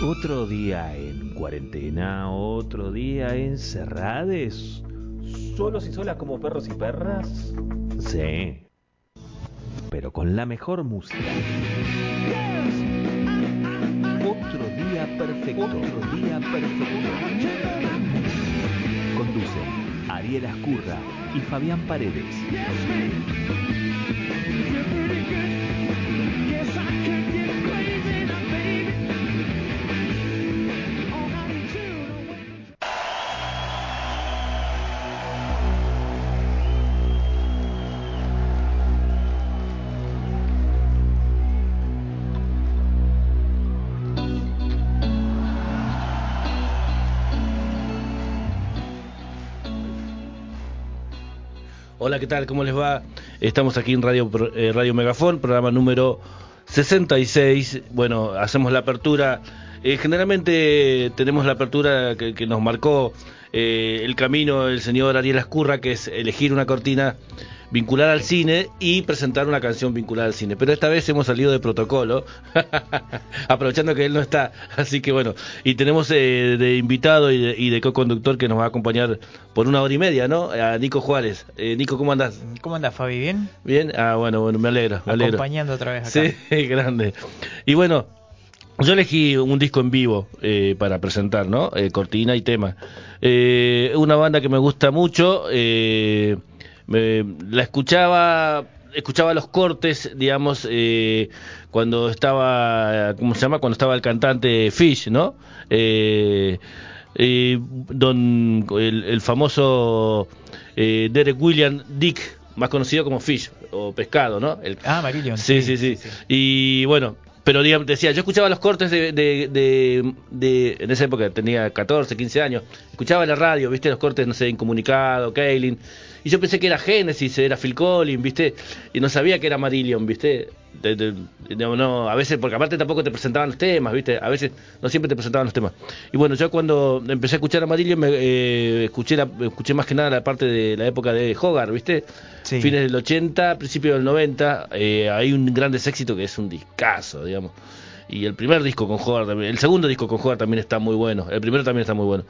Otro día en cuarentena, otro día encerrades. ¿Solos y solas como perros y perras? Sí. Pero con la mejor música. Otro día perfecto. Otro día perfecto. Conducen Ariel Ascurra y Fabián Paredes. Hola, ¿qué tal? ¿Cómo les va? Estamos aquí en Radio, eh, Radio Megafón, programa número 66. Bueno, hacemos la apertura. Eh, generalmente tenemos la apertura que, nos marcó eh, el camino del señor Ariel Ascurra, que es elegir una cortina vinculada al cine y presentar una canción vinculada al cine. Pero esta vez hemos salido de protocolo, aprovechando que él no está. Así que bueno, y tenemos eh, de invitado y de, de co-conductor que nos va a acompañar por una hora y media, ¿no? A Nico Juárez. Eh, Nico, ¿cómo andás? ¿Cómo andás, Fabi? ¿Bien? Bien, ah, bueno, bueno, me alegro, me alegro. Acompañando otra vez acá. Sí, grande. Y bueno, yo elegí un disco en vivo eh, para presentar, ¿no? Eh, cortina y tema. Eh, una banda que me gusta mucho. Eh, la escuchaba, escuchaba los cortes, digamos, eh, cuando estaba, ¿cómo se llama? Cuando estaba el cantante Fish, ¿no? Eh, eh, don, el, el famoso eh, Derek William Dick, más conocido como Fish o Pescado, ¿no? El, Ah, Marillion. Sí, sí, sí. Y bueno, pero digamos, decía, yo escuchaba los cortes de, de, de, de- en esa época tenía 14, 15 años, escuchaba la radio, viste, los cortes, no sé, Incomunicado, Kaylin, y yo pensé que era Genesis, era Phil Collins, viste, y no sabía que era Marillion, viste, no, no, a veces, porque aparte tampoco te presentaban los temas, viste, a veces no siempre te presentaban los temas. Y bueno, yo cuando empecé a escuchar a Marillion, me, eh, escuché, la, escuché más que nada la parte de la época de Hogarth, viste, Fines del 80, principios del 90, eh, hay un gran éxito que es un discazo, digamos. Y el primer disco con también, el segundo disco con Hogarth también está muy bueno, el primero también está muy bueno.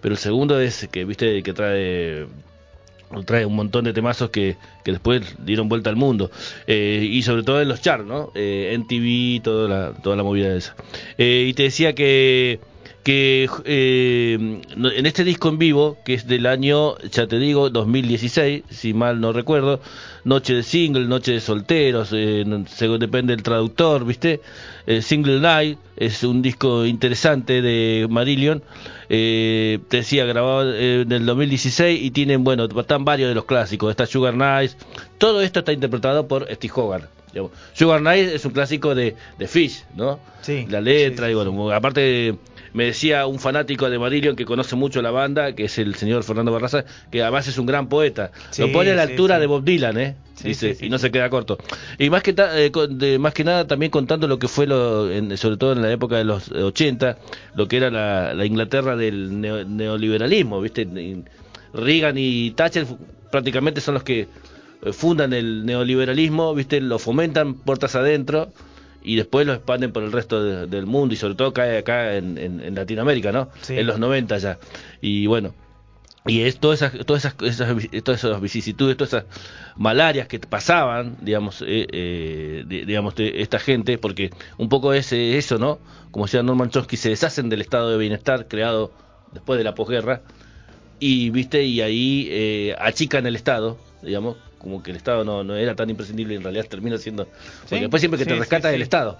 Pero el segundo es que, viste, que trae trae un montón de temazos que, que después dieron vuelta al mundo Eh, y sobre todo en los charts, ¿no? Eh, en TV, toda la, toda la movida esa. Eh, y te decía que que eh, en este disco en vivo, que es del año, ya te digo, 2016, si mal no recuerdo, Noche de Single, Noche de Solteros, eh, según depende del traductor, ¿viste? Eh, Single Night es un disco interesante de Marillion, eh, te decía, grabado en el 2016 y tienen, bueno, están varios de los clásicos, está Sugar Nights, todo esto está interpretado por Steve Hogarth. Sugar Night es un clásico de, de Fish, ¿no? Sí, La letra sí, y bueno, aparte me decía un fanático de Marillion que conoce mucho la banda, que es el señor Fernando Barraza, que además es un gran poeta. Lo pone a la sí, altura sí. de Bob Dylan, ¿eh? Dice, y no se queda corto. Y más que, ta- eh, con- de- más que nada también contando lo que fue, lo, en- sobre todo en la época de los 80, lo que era la, la Inglaterra del neo- neoliberalismo, ¿viste? Reagan y Thatcher prácticamente son los que eh, fundan el neoliberalismo, ¿viste? Lo fomentan puertas adentro y después lo expanden por el resto de- del mundo y sobre todo cae acá en, en- en Latinoamérica, ¿no? Sí. En los 90 ya. Y bueno, y es todas esas, todas esas, esas- todas esas vicisitudes, todas esas malarias que pasaban, digamos, eh, eh, de- digamos, de esta gente, porque un poco es eh, eso, ¿no? Como decía Norman Chomsky, se deshacen del estado de bienestar creado después de la posguerra y, viste, y ahí eh, achican el estado, digamos, como que el Estado no, no era tan imprescindible y en realidad termina siendo... Porque Sí, después siempre que sí, te rescata el Estado.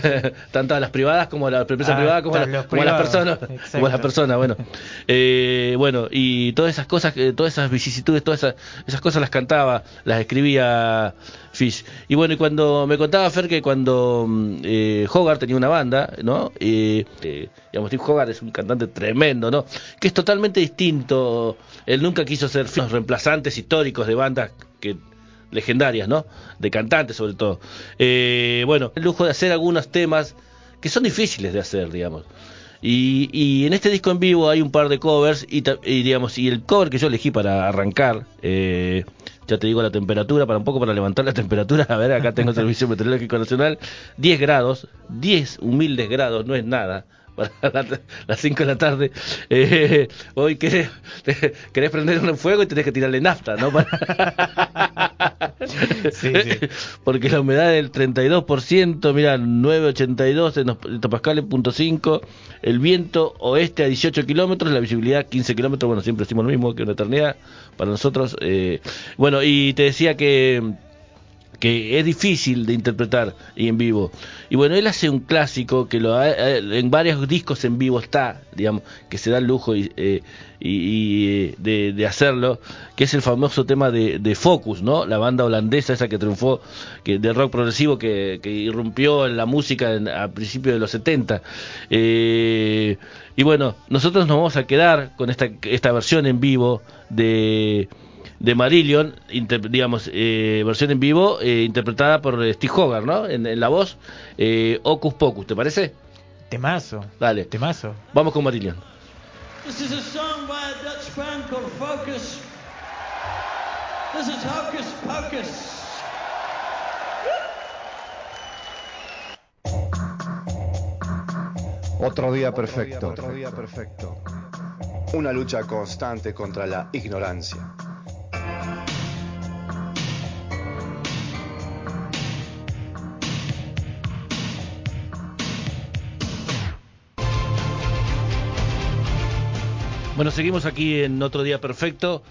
Tanto las privadas como las empresas Ah, privadas como, la- como las personas. exacto. Como las personas, bueno. Eh, bueno, y todas esas cosas, eh, todas esas vicisitudes, todas esas, esas cosas las cantaba, las escribía Y bueno, y cuando me contaba Fer que cuando mm, eh, tenía una banda, ¿no? Eh, digamos, Steve Hogarth es un cantante tremendo, ¿no? Que es totalmente distinto. Él nunca quiso ser los reemplazantes históricos de bandas que legendarias, ¿no? De cantantes sobre todo. Eh, bueno, el lujo de hacer algunos temas que son difíciles de hacer, digamos. Y, y en este disco en vivo hay un par de covers y, digamos y el cover que yo elegí para arrancar, eh, ya te digo la temperatura, para un poco para levantar la temperatura, a ver, acá tengo el Servicio Meteorológico Nacional, 10 grados, 10 humildes grados, no es nada para la- las 5 de la tarde. Eh, hoy querés, te- querés prender un fuego y tenés que tirarle nafta, ¿no? Para- Sí, sí. Porque la humedad del 32%, mira, 9,82 en los- hectopascales, punto 5. El viento oeste a 18 kilómetros, la visibilidad 15 kilómetros. Bueno, siempre decimos lo mismo que una eternidad para nosotros. eh, bueno, y te decía que que es difícil de interpretar y en vivo. Y bueno, él hace un clásico que lo ha- eh, en varios discos en vivo está, digamos, que se da el lujo y, eh, y- eh, de, de hacerlo, que es el famoso tema de, de Focus, ¿no? La banda holandesa esa que triunfó, que de rock progresivo que, que irrumpió en la música en- a principios de los 70. Eh, y bueno, nosotros nos vamos a quedar con esta, esta versión en vivo de de Marillion, inter- digamos, eh, versión en vivo, eh, interpretada por eh, Steve Hogarth, ¿no? En, en la voz, eh, Ocus Pocus, ¿te parece? Temazo. Dale, Temazo. vamos con Marillion. This is a song by a Dutch band called Focus. This is Hocus Pocus. Otro día perfecto. Una lucha constante contra la ignorancia. Bueno, seguimos aquí en Otro Día Perfecto.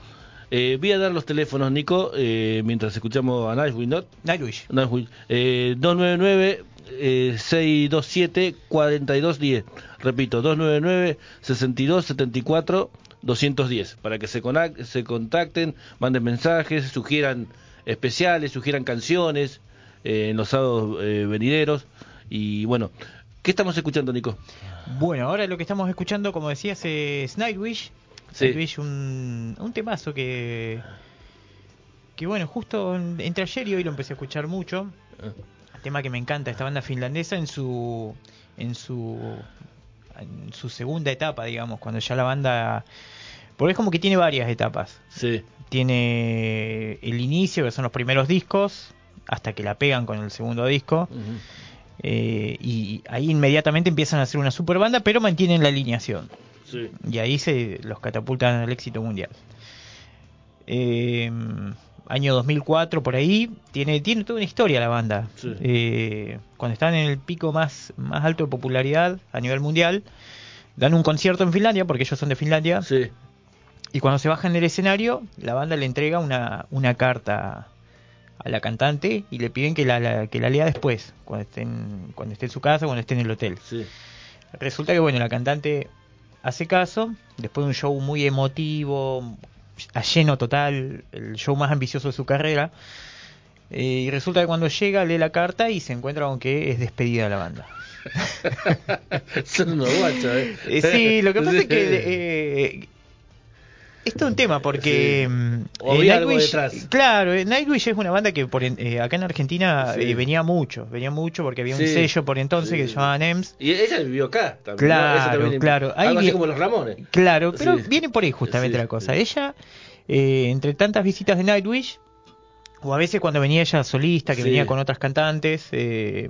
Eh, voy a dar los teléfonos, Nico, eh, mientras escuchamos a Nightwish, ¿no? Nightwish. Nightwish. Eh, 299 eh, 627 4210. Repito, 299 6274 210. Para que se, se contacten, manden mensajes, sugieran especiales, sugieran canciones eh, en los sábados eh, venideros. Y bueno, ¿qué estamos escuchando, Nico? Bueno, ahora lo que estamos escuchando, como decías, es Nightwish. Sí. Nightwish, un, un temazo que. Que bueno, justo en- entre ayer y hoy lo empecé a escuchar mucho. Tema que me encanta, esta banda finlandesa en su. En su. En su segunda etapa, digamos, cuando ya la banda. Porque es como que tiene varias etapas. Sí, Tiene el inicio, que son los primeros discos, hasta que la pegan con el segundo disco. Eh, y ahí inmediatamente empiezan a hacer una super banda, pero mantienen la alineación. sí. Y ahí se los catapultan al éxito mundial. Eh, año 2004, por ahí, tiene, tiene toda una historia la banda. Sí. Eh, cuando están en el pico más, más alto de popularidad a nivel mundial, dan un concierto en Finlandia, porque ellos son de Finlandia, Sí, y cuando se bajan del escenario, la banda le entrega una, una carta a la cantante y le piden que la, la- que la lea después, cuando estén, cuando esté en su casa, cuando esté en el hotel. sí. Resulta que bueno, la cantante hace caso, después de un show muy emotivo, a lleno total, el show más ambicioso de su carrera, eh, y resulta que cuando llega lee la carta y se encuentra con que es despedida de la banda. Son unos guachos, ¿eh? Eh, sí, lo que pasa Sí. es que eh, es todo un tema porque Sí. mm, eh, algo detrás. claro, eh, Nightwish es una banda que por en- eh, acá en Argentina Sí. eh, venía mucho, venía mucho porque había un Sí. sello por entonces que se llamaba NEMS. Y ella vivió acá también. ¿no? Claro, claro. Ahí Algo así como los Ramones. Claro, pero viene por ahí justamente la cosa. Ella, eh, entre tantas visitas de Nightwish, o a veces cuando venía ella solista, que venía con otras cantantes, eh,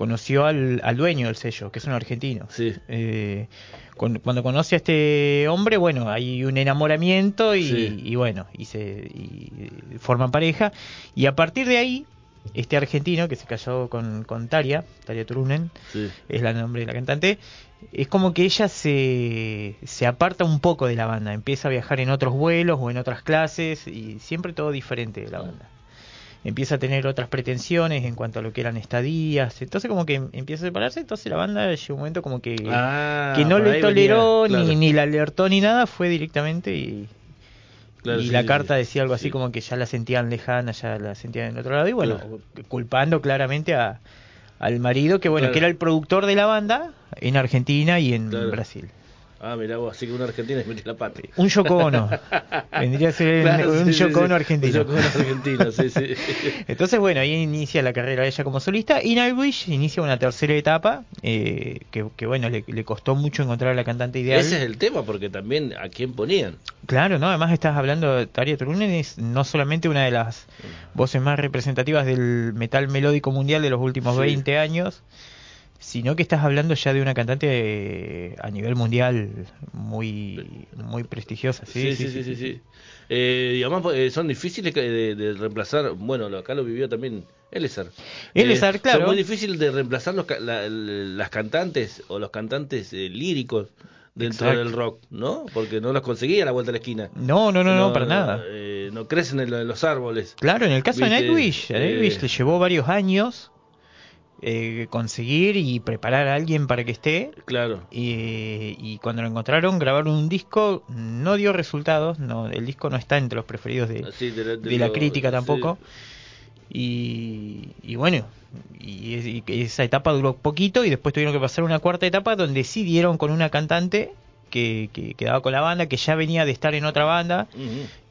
conoció al, al dueño del sello, que es un argentino. Sí. Eh, cuando conoce a este hombre, bueno, hay un enamoramiento y, Sí. y bueno, y se y forman pareja. Y a partir de ahí, este argentino que se casó con, con Taria, Taria Turunen, Sí. es el nombre de la cantante, es como que ella se, se aparta un poco de la banda, empieza a viajar en otros vuelos o en otras clases y siempre todo diferente de la banda. Empieza a tener otras pretensiones en cuanto a lo que eran estadías, entonces como que empieza a separarse, entonces la banda llegó un momento como que, Ah, que no le toleró venía, ni, claro. ni la alertó ni nada, fue directamente y, Claro, y sí, la sí, carta decía algo así Sí. como que ya la sentían lejana, ya la sentían en otro lado y bueno, Claro. culpando claramente a, al marido que bueno, Claro. que era el productor de la banda en Argentina y en. Brasil. Ah, mira vos, así que una argentina es metió la pata. Un Yoko Ono. Vendría a ser Claro, un sí, sí, argentino. Un argentino, sí, sí. Entonces, bueno, ahí inicia la carrera de ella como solista y Nightwish inicia una tercera etapa eh, que, que, bueno, le, le costó mucho encontrar a la cantante ideal. Ese es el tema, porque también a quién ponían. Claro, ¿no? Además estás hablando de Tarja Turunen es no solamente una de las voces más representativas del metal melódico mundial de los últimos Sí. 20 años, sino que estás hablando ya de una cantante eh, a nivel mundial muy muy prestigiosa. Sí, sí, sí, sí. sí, Eh, digamos, eh, son difíciles de, reemplazar. Bueno, acá lo vivió también Elezar. Elezar, claro. Son muy difíciles de reemplazar los, ca- la- las cantantes o los cantantes eh, líricos dentro Exacto. del rock, ¿no? Porque no los conseguía a la vuelta de la esquina. No, no, no, no, para nada. eh, no crecen en, lo- en los árboles. Claro, en el caso de Nightwish, a eh, Nightwish le llevó varios años eh, conseguir y preparar a alguien para que esté. Claro. Y, y cuando lo encontraron, grabaron un disco, no dio resultados, no, el disco no está entre los preferidos de, Sí, de la, de la lo- crítica sí. tampoco. Y, y bueno, y, esa etapa duró poquito y después tuvieron que pasar una cuarta etapa donde sí dieron con una cantante que, que quedaba con la banda, que ya venía de estar en otra banda,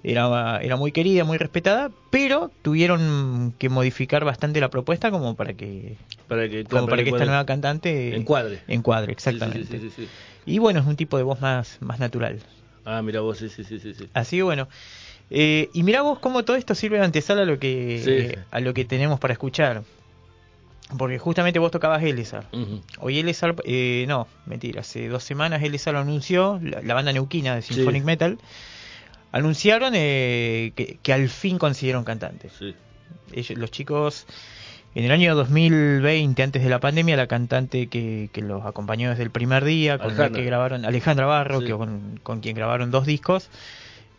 era, era muy querida, muy respetada, pero tuvieron que modificar bastante la propuesta como para que, Para que, como para que esta nueva cantante encuadre. encuadre, exactamente. sí, sí, sí. Y bueno, es un tipo de voz más, más natural. Ah, mira vos, sí, sí, sí, sí. sí. Así que bueno. Eh, y mira vos cómo todo esto sirve de antesala a lo que a lo que tenemos para escuchar. Porque justamente vos tocabas Elezar. Ujú. Hoy Elezar, eh, no, mentira, hace dos semanas Elezar lo anunció, la, la banda neuquina de Sí. Symphonic Metal, anunciaron eh, que, que al fin consiguieron cantantes. Sí. Ellos, los chicos, en el año 2020, antes de la pandemia, la cantante que, que los acompañó desde el primer día, con la que grabaron, Alejandra Barro, Sí. que con, con quien grabaron dos discos,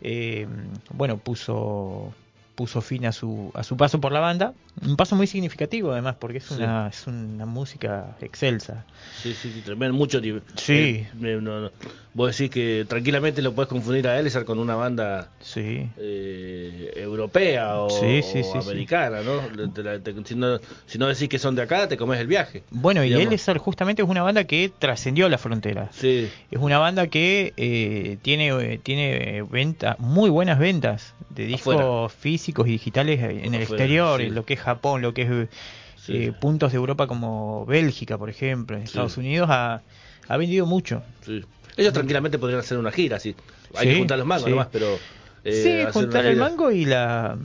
eh, bueno, puso puso fin a su a su paso por la banda un paso muy significativo además porque es Sí. una es una música excelsa Sí, sí, sí, tremendo, mucho nivel. Sí. Eh, eh, no, no. Vos decís que tranquilamente lo puedes confundir a Elizar con una banda sí eh, europea o, Sí, sí, o sí, sí. americana, ¿no? Te la- te- si ¿no? Si no decís que son de acá, te comes el viaje. bueno y. Elezar justamente es una banda que trascendió las fronteras Sí, Es una banda que eh, tiene eh, tiene venta, muy buenas ventas de discos Afuera. físicos y digitales en el exterior, en lo que es Japón, lo que es eh, puntos de Europa como Bélgica, por ejemplo, en. Estados Unidos ha, ha vendido mucho. sí. Ellos tranquilamente podrían hacer una gira, sí. Hay Sí, que juntar los mangos sí. nomás, pero... eh, sí, juntar el mango y la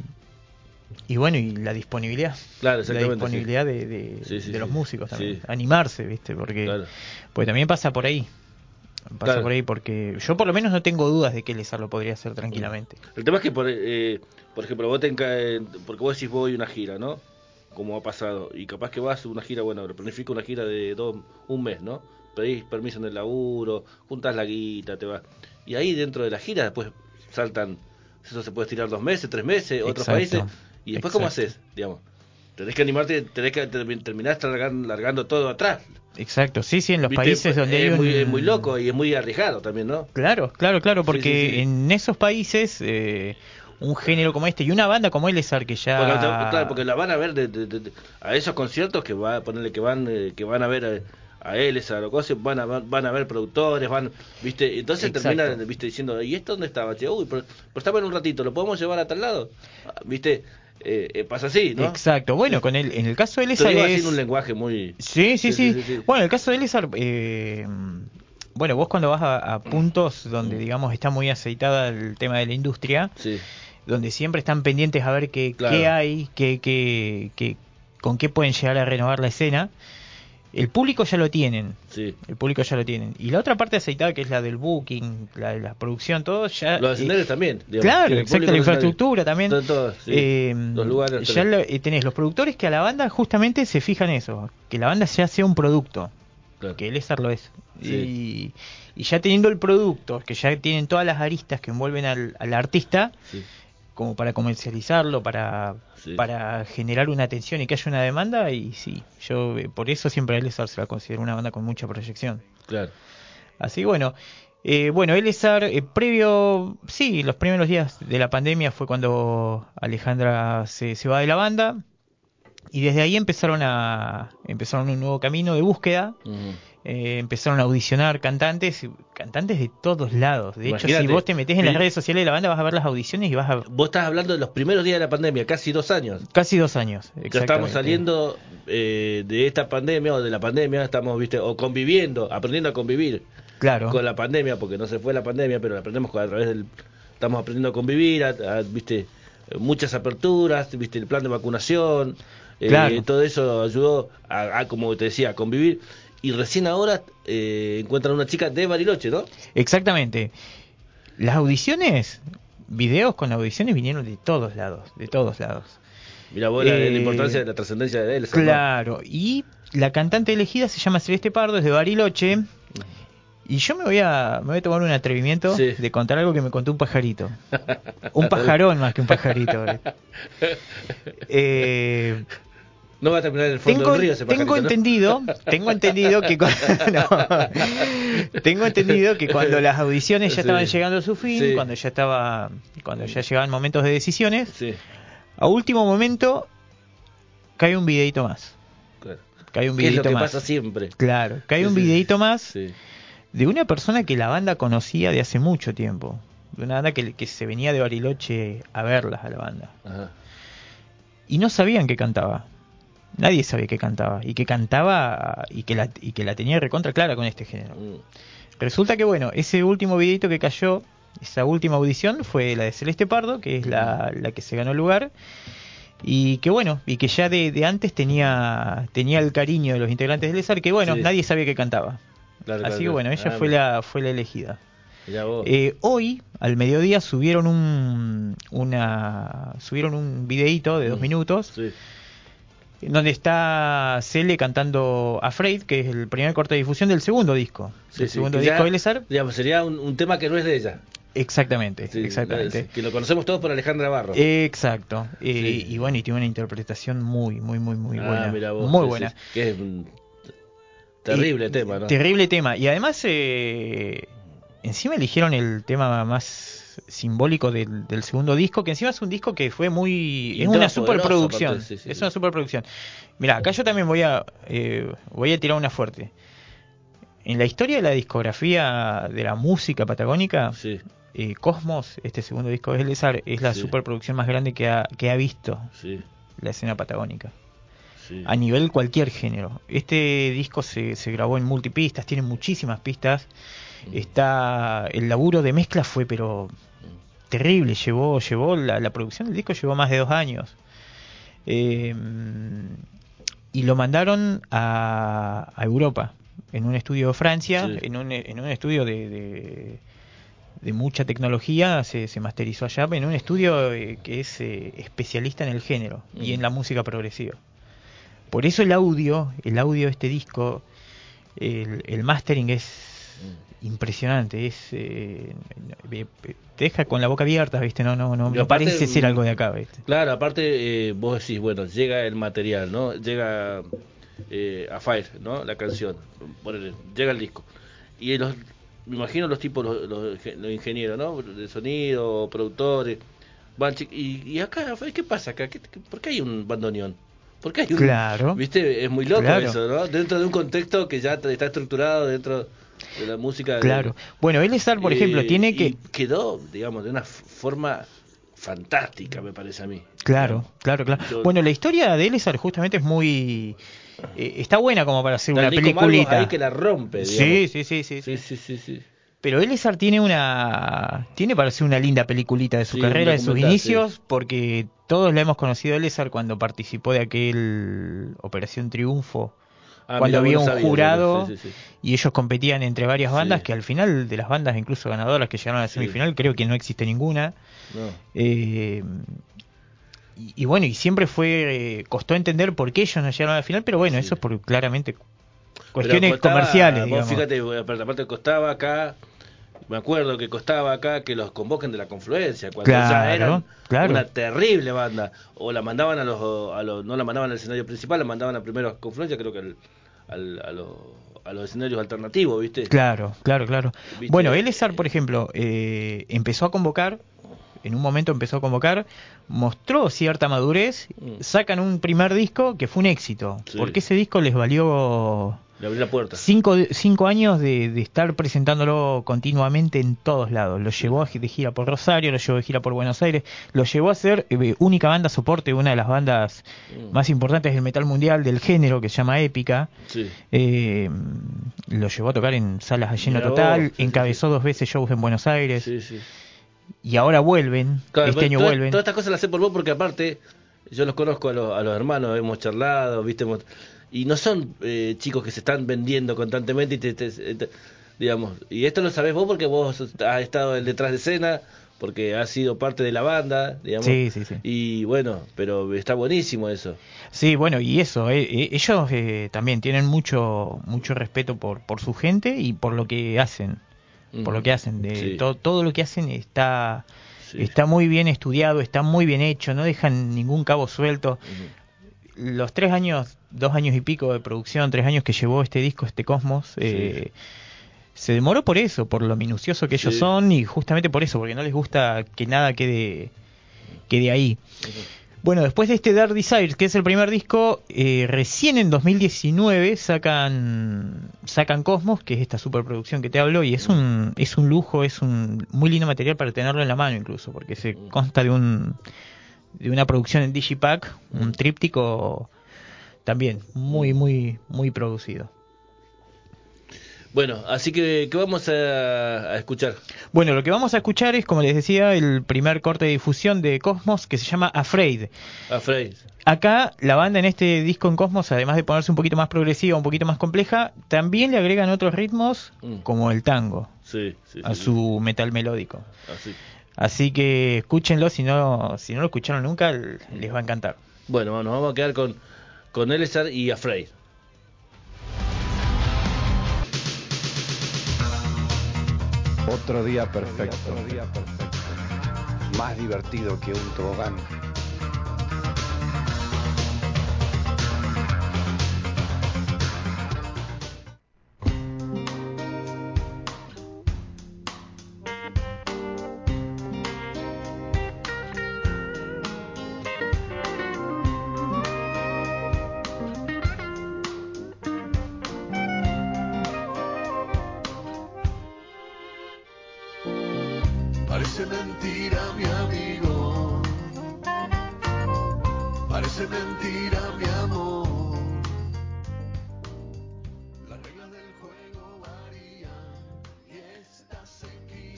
y bueno y la disponibilidad, Claro, la exactamente. disponibilidad de, de- los músicos también, animarse, viste, porque Claro. pues también pasa por ahí. Pasa Claro. por ahí porque yo por lo menos no tengo dudas de que Lesar lo podría hacer tranquilamente. El tema es que, por, eh, por ejemplo, vos te enca- porque vos decís voy a una gira, ¿no? Como ha pasado. Y capaz que vas a una gira, bueno, planifica una gira de dos, un mes, ¿no? Pedís permiso en el laburo, juntas la guita, te vas. Y ahí dentro de la gira después saltan, eso se puede estirar dos meses, tres meses, otros Exacto, países. Y después, ¿cómo exacto. haces? Digamos. Tenés que animarte, tenés que termi- terminar largando, largando todo atrás. Exacto, sí, sí, en los ¿Viste? países donde hay es, muy, un- es muy loco y es muy arriesgado también, ¿no? Claro, claro, claro, porque sí, sí. en esos países eh, un género como este y una banda como Elezar que ya... Porque, claro, porque la van a ver de, de- de- de- a esos conciertos que va ponerle que van eh, que van a ver a, a él, a cosas, van a van a ver productores, van, viste, entonces Exacto. terminan viste diciendo, ¿y esto dónde estaba? Che, uy, pero, pero estaba en un ratito, ¿lo podemos llevar a tal lado? Viste, eh, eh, pasa así, ¿no? Exacto, bueno, con el, en el caso de digo es... un lenguaje muy Sí, sí, Sí. Bueno, en el caso de Elezar, eh, bueno, vos cuando vas a, a puntos donde, digamos, está muy aceitada el tema de la industria, sí, donde siempre están pendientes a ver qué, Claro. qué hay, qué, qué, qué- con qué pueden llegar a renovar la escena, el público ya lo tienen. sí. El público ya lo tienen. Y la otra parte aceitada, que es la del booking, la de la producción, todo, ya... Los eh, escenarios también, digamos, Claro, exacto, la infraestructura también. Todo, todo, sí. Eh, los lugares ya lo- eh, tenés los productores que a la banda justamente se fijan eso, que la banda ya sea un producto, Claro. que el ESAR lo es. Sí. Y, y ya teniendo el producto, que ya tienen todas las aristas que envuelven al, al artista, como para comercializarlo, para, Sí. para generar una atención y que haya una demanda, y sí, yo eh, por eso siempre a Elezar se la considero una banda con mucha proyección. Claro. Así bueno, eh, bueno, Elezar, eh, previo, sí, los primeros días de la pandemia fue cuando Alejandra se, se va de la banda y desde ahí empezaron a empezaron un nuevo camino de búsqueda, Ujú. Eh, empezaron a audicionar cantantes, cantantes de todos lados. De hecho, si vos te metés en las redes sociales de la banda vas a ver las audiciones y vas a Vos estás hablando de los primeros días de la pandemia, casi dos años. casi dos años. Ya estamos saliendo eh, de esta pandemia o de la pandemia, estamos, viste, o conviviendo, aprendiendo a convivir Claro. con la pandemia, porque no se fue la pandemia, pero la aprendemos a través del, estamos aprendiendo a convivir, a, a, viste, muchas aperturas, viste, el plan de vacunación, Eh, Claro. Todo eso ayudó a, a, como te decía, a convivir. Y recién ahora eh, encuentran una chica de Bariloche, ¿no? Exactamente. Las audiciones, videos con audiciones vinieron de todos lados, de todos lados. Mira vos la, la Eh, importancia de la trascendencia de él. Claro, y la cantante elegida se llama Celeste Pardo, es de Bariloche. Y yo me voy a, me voy a tomar un atrevimiento Sí. de contar algo que me contó un pajarito. Un pajarón más que un pajarito. Eh, No va a terminar en el fondo tengo, del río ese tengo pajarito, ¿no? entendido, tengo entendido que cu- no. tengo entendido que cuando las audiciones ya Sí. estaban llegando a su fin, Sí. cuando ya estaba, cuando ya llegaban momentos de decisiones, Sí, a último momento cae un videito más. claro. Cae un ¿Qué es lo videito que más. pasa siempre? Claro, cae un videito más de una persona que la banda conocía de hace mucho tiempo. De una banda que, que se venía de Bariloche a verlas a la banda. Ajá. Y no sabían que cantaba. Nadie sabía que cantaba. Y que cantaba y que la, y que la tenía recontra clara con este género. Mm. Resulta que bueno, ese último videito que cayó, esa última audición fue la de Celeste Pardo, que es la, la que se ganó el lugar. Y que bueno, y que ya de, de antes tenía, tenía el cariño de los integrantes del ESAR, que bueno, Sí. nadie sabía que cantaba. Claro, Así claro, que bueno, ella Ah, fue la, fue la elegida. Eh, hoy, al mediodía, subieron un, una, subieron un videíto de dos Mm. minutos Sí. Donde está Cele cantando Afraid, que es el primer corte de difusión del segundo disco. Sí, el sí, segundo disco ya, de. Digamos, sería un, un tema que no es de ella. Exactamente, Sí, exactamente. es- Que lo conocemos todos por Alejandra Barro. Exacto. Eh. Y bueno, y tiene una interpretación muy, muy, muy, muy Ah, buena. vos, muy buena. que es un terrible tema, ¿no? Terrible tema. Y además, eh, encima eligieron el tema más simbólico del, del segundo disco, que encima es un disco que fue muy... Y es un una superproducción. aparte, sí, sí, es una superproducción. Mira, acá yo también voy a, eh, voy a tirar una fuerte. En la historia de la discografía de la música patagónica, Sí, eh, Cosmos, este segundo disco de Lesar, es la superproducción más grande que ha, que ha visto la escena patagónica sí. a nivel cualquier género. Este disco se, se grabó en multipistas, tiene muchísimas pistas. Mm. Está el laburo de mezcla fue pero terrible, llevó llevó la, la producción del disco llevó más de dos años. Eh, y lo mandaron a, a Europa, en un estudio de Francia, Sí. en, un, en un estudio de, de, de mucha tecnología, se, se masterizó allá, en un estudio eh, que es eh, especialista en el género y Mm. en la música progresiva. Por eso el audio, el audio de este disco, el, el mastering es. Impresionante, es eh, eh, te deja con la boca abierta, ¿viste? No no no, no aparte, parece ser mm, algo de acá, ¿viste? Claro, aparte eh, vos decís, bueno, llega el material, ¿no? Llega eh, a Fire, ¿no? La canción, ponele, llega el disco. Y los, me imagino los tipos, los, los, los ingenieros, ¿no? De sonido, productores, van, y, y acá, ¿qué pasa acá? ¿Qué, qué- por qué hay un bandoneón? ¿Por qué hay un...? Claro. ¿Viste? Es muy loco Claro. eso, ¿no? Dentro de un contexto que ya está estructurado dentro de la música. de- Claro. Bueno, Elizar, por ejemplo, Eh, tiene y que quedó, digamos, de una forma fantástica, me parece a mí. Claro, claro, claro. Yo- Bueno, la historia de Elizar justamente es muy eh, está buena como para hacer una peliculita. ahí que la rompe, Sí, sí, sí, sí, Sí, sí. sí, sí. Pero Elizar tiene una tiene para hacer una linda peliculita de su carrera, de sus inicios, porque todos la hemos conocido a Elizar cuando participó de aquel Operación Triunfo. Ah, cuando había un jurado sí, sí, sí. y ellos competían entre varias bandas que al final de las bandas incluso ganadoras que llegaron a la semifinal creo que no existe ninguna No. Eh, y, y bueno y siempre fue eh, costó entender por qué ellos no llegaron a la final pero bueno eso es por claramente cuestiones costaba- comerciales Vos digamos. fíjate, aparte aparte costaba acá, me acuerdo que costaba acá que los convoquen de la confluencia, cuando ya eran claro. una terrible banda. O la mandaban a los, a los, no la mandaban al escenario principal, la mandaban a primero a confluencia, creo que al, al- a, los, a los escenarios alternativos, ¿viste? Claro, claro, claro. Viste, Bueno, Elezar, por ejemplo, eh, empezó a convocar, en un momento empezó a convocar, mostró cierta madurez, Mm. sacan un primer disco que fue un éxito, Sí. porque ese disco les valió Le abrí la puerta. cinco, cinco años de, de estar presentándolo continuamente en todos lados. Lo llevó de gira por Rosario, lo llevó de gira por Buenos Aires, lo llevó a ser eh, única banda soporte de una de las bandas Mm. más importantes del metal mundial del género que se llama Épica. Sí. Eh, lo llevó a tocar en salas a lleno Mirá total, sí, encabezó dos veces shows en Buenos Aires Sí, sí. y ahora vuelven, Claro, este año toda- vuelven. Todas estas cosas las sé por vos porque aparte Yo los conozco a los, a los hermanos, hemos charlado, viste, hemos- y no son eh, chicos que se están vendiendo constantemente y te, te- te- digamos, y esto lo sabés vos porque vos has estado en detrás de escena, porque has sido parte de la banda, digamos. Sí, sí, sí. Y bueno, pero está buenísimo eso. Sí, bueno, y eso, eh, eh, ellos eh, también tienen mucho mucho respeto por, por su gente y por lo que hacen, por lo que hacen. De, Sí. to- todo lo que hacen está está muy bien estudiado, está muy bien hecho, no dejan ningún cabo suelto. Los tres años, dos años y pico de producción, tres años que llevó este disco, este Cosmos, eh, se demoró por eso, por lo minucioso que ellos son y justamente por eso, porque no les gusta que nada quede, quede ahí. Bueno, después de este Dark Desires, que es el primer disco, eh, recién en 2019 sacan sacan Cosmos, que es esta superproducción que te hablo, y es un es un lujo, es un muy lindo material para tenerlo en la mano incluso, porque se consta de un de una producción en Digipack, un tríptico también muy muy muy producido. Bueno, así que, ¿qué vamos a, a escuchar? Bueno, lo que vamos a escuchar es, como les decía, el primer corte de difusión de Cosmos que se llama Afraid. A Frey. Acá la banda en este disco en Cosmos, además de ponerse un poquito más progresiva, un poquito más compleja, también le agregan otros ritmos Mm. como el tango Sí, sí, a sí, su metal melódico. sí. Así. Así que escúchenlo, si no, si no lo escucharon nunca, les va a encantar. Bueno, nos vamos a quedar con, con Elezar y Afraid. Otro día perfecto. Más divertido que un tobogán.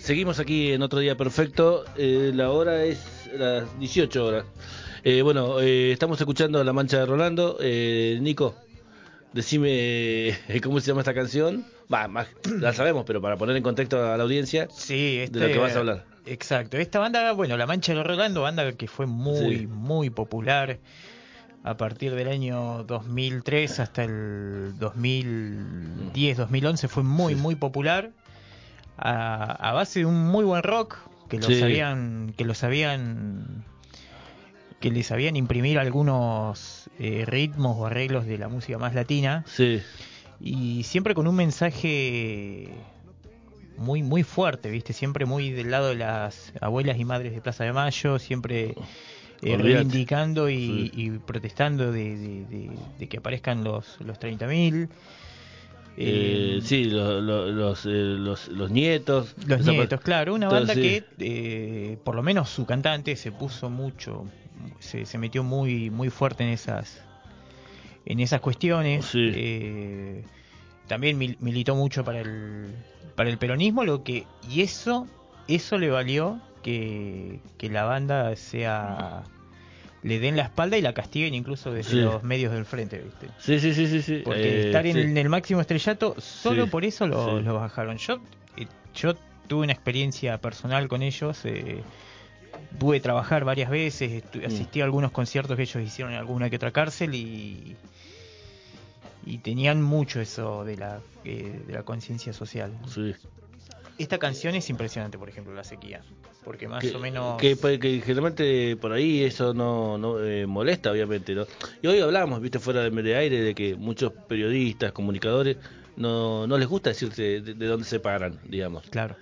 Seguimos aquí en otro día perfecto. eh, la hora es las 18 horas. Eh, bueno, eh, estamos escuchando La Mancha de Rolando. Eh, Nico, decime cómo se llama esta canción. Más, la sabemos, pero para poner en contexto a la audiencia. Sí, De lo que vas a hablar. Exacto. Esta banda, bueno, La Mancha de Rolando, banda que fue muy, Sí. muy popular a partir del año 2003 hasta el 2010, 2011, fue muy, Sí. muy popular a, a base de un muy buen rock que lo Sí. sabían, que lo sabían que les sabían imprimir algunos eh, ritmos o arreglos de la música más latina Sí, y siempre con un mensaje muy muy fuerte, ¿viste? Siempre muy del lado de las abuelas y madres de Plaza de Mayo, siempre eh, reivindicando y, Sí. y protestando de, de- de- de que aparezcan los, los 30.000. eh, Eh, sí lo- lo- los, eh, los, los nietos. Los nietos, claro, una banda que eh, por lo menos su cantante se puso mucho, se, se metió muy muy fuerte en esas en esas cuestiones. Sí. Eh, también mil- militó mucho para el para el peronismo, lo que y eso eso le valió que, que la banda sea le den la espalda y la castiguen incluso desde Sí. los medios del frente, ¿viste? Sí, sí, sí, sí. sí. Porque eh, estar en, sí. en el máximo estrellato, solo por eso lo, bajaron. Yo, eh, yo tuve una experiencia personal con ellos. Eh, pude trabajar varias veces, Mm. asistí a algunos conciertos que ellos hicieron en alguna que otra cárcel y, y tenían mucho eso de la, eh, de la conciencia social. Sí. Esta canción es impresionante, por ejemplo, La Sequía. Porque más que, o menos... que, que generalmente por ahí eso no, no eh, molesta obviamente ¿no? y hoy hablamos viste fuera medio de aire de que muchos periodistas comunicadores no, no les gusta decirte de, de dónde se paran digamos Claro,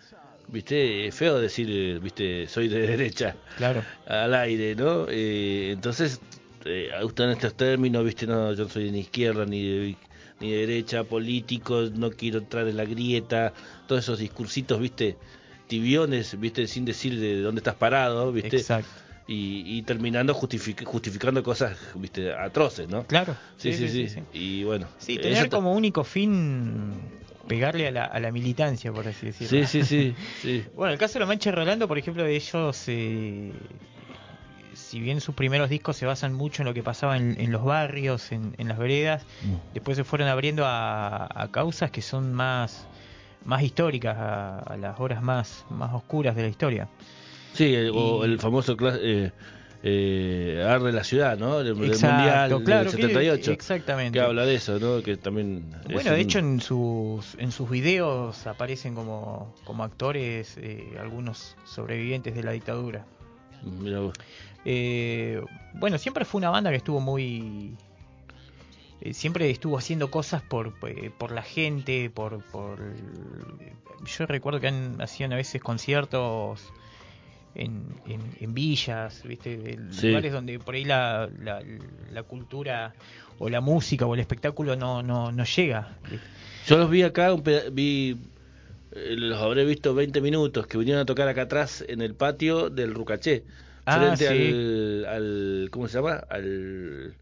viste es feo decir eh, viste soy de derecha claro. al aire no Eh, entonces eh, usan estos términos viste no yo no soy ni izquierda ni de, ni de derecha político no quiero entrar en la grieta todos esos discursitos viste tibiones viste sin decir de dónde estás parado viste Exacto. y, y terminando justific- justificando cosas viste atroces no Claro. sí sí sí, y bueno Sí, tener como único fin pegarle a la, a la militancia, por así decirlo. sí sí sí sí Bueno, el caso de la Mancha Rolando, por ejemplo, de ellos eh, si bien sus primeros discos se basan mucho en lo que pasaba en, en los barrios, en, en las veredas, Mm. después se fueron abriendo a, a causas que son más, más históricas, a, a las horas más, más oscuras de la historia. Sí, el, o el famoso eh, eh, Arde la ciudad, ¿no? Del Exacto, Mundial claro, del que- 78. exactamente. Que habla de eso, ¿no? Que también... Bueno, de un- hecho en sus, en sus videos aparecen como, como actores eh, algunos sobrevivientes de la dictadura. Mira vos. Eh, bueno, siempre fue una banda que estuvo muy... eh, siempre estuvo haciendo cosas por, eh, por la gente, por, por... Yo recuerdo que han, hacían a veces conciertos en, en, en villas, ¿viste? Sí. lugares donde por ahí la, la, la cultura o la música o el espectáculo no, no, no llega. Yo los vi acá, vi... eh, Los habré visto 20 minutos que vinieron a tocar acá atrás en el patio del Rucaché. Ah, frente sí. al, al. ¿Cómo se llama? Al.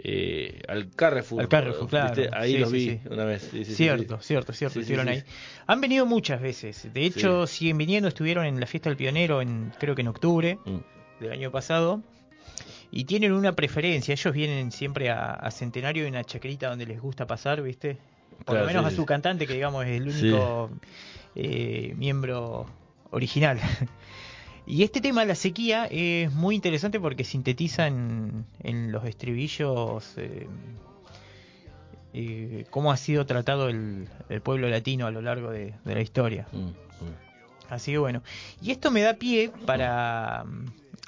Eh, al Carrefour. Al Carrefour, claro. Ahí Sí, los vi sí. una vez. Cierto, cierto, cierto, estuvieron ahí. Han venido muchas veces. De hecho, siguen viniendo, estuvieron en la fiesta del pionero en creo que en octubre Mm. del año pasado. Y tienen una preferencia, ellos vienen siempre a, a Centenario en una chacrita donde les gusta pasar, ¿viste? Por Claro, lo menos a su cantante, que digamos es el único eh, miembro original. Y este tema, la sequía, es muy interesante porque sintetiza en, en los estribillos eh, eh, cómo ha sido tratado el, el pueblo latino a lo largo de, de la historia. Mm, mm. Así que bueno. Y esto me da pie para.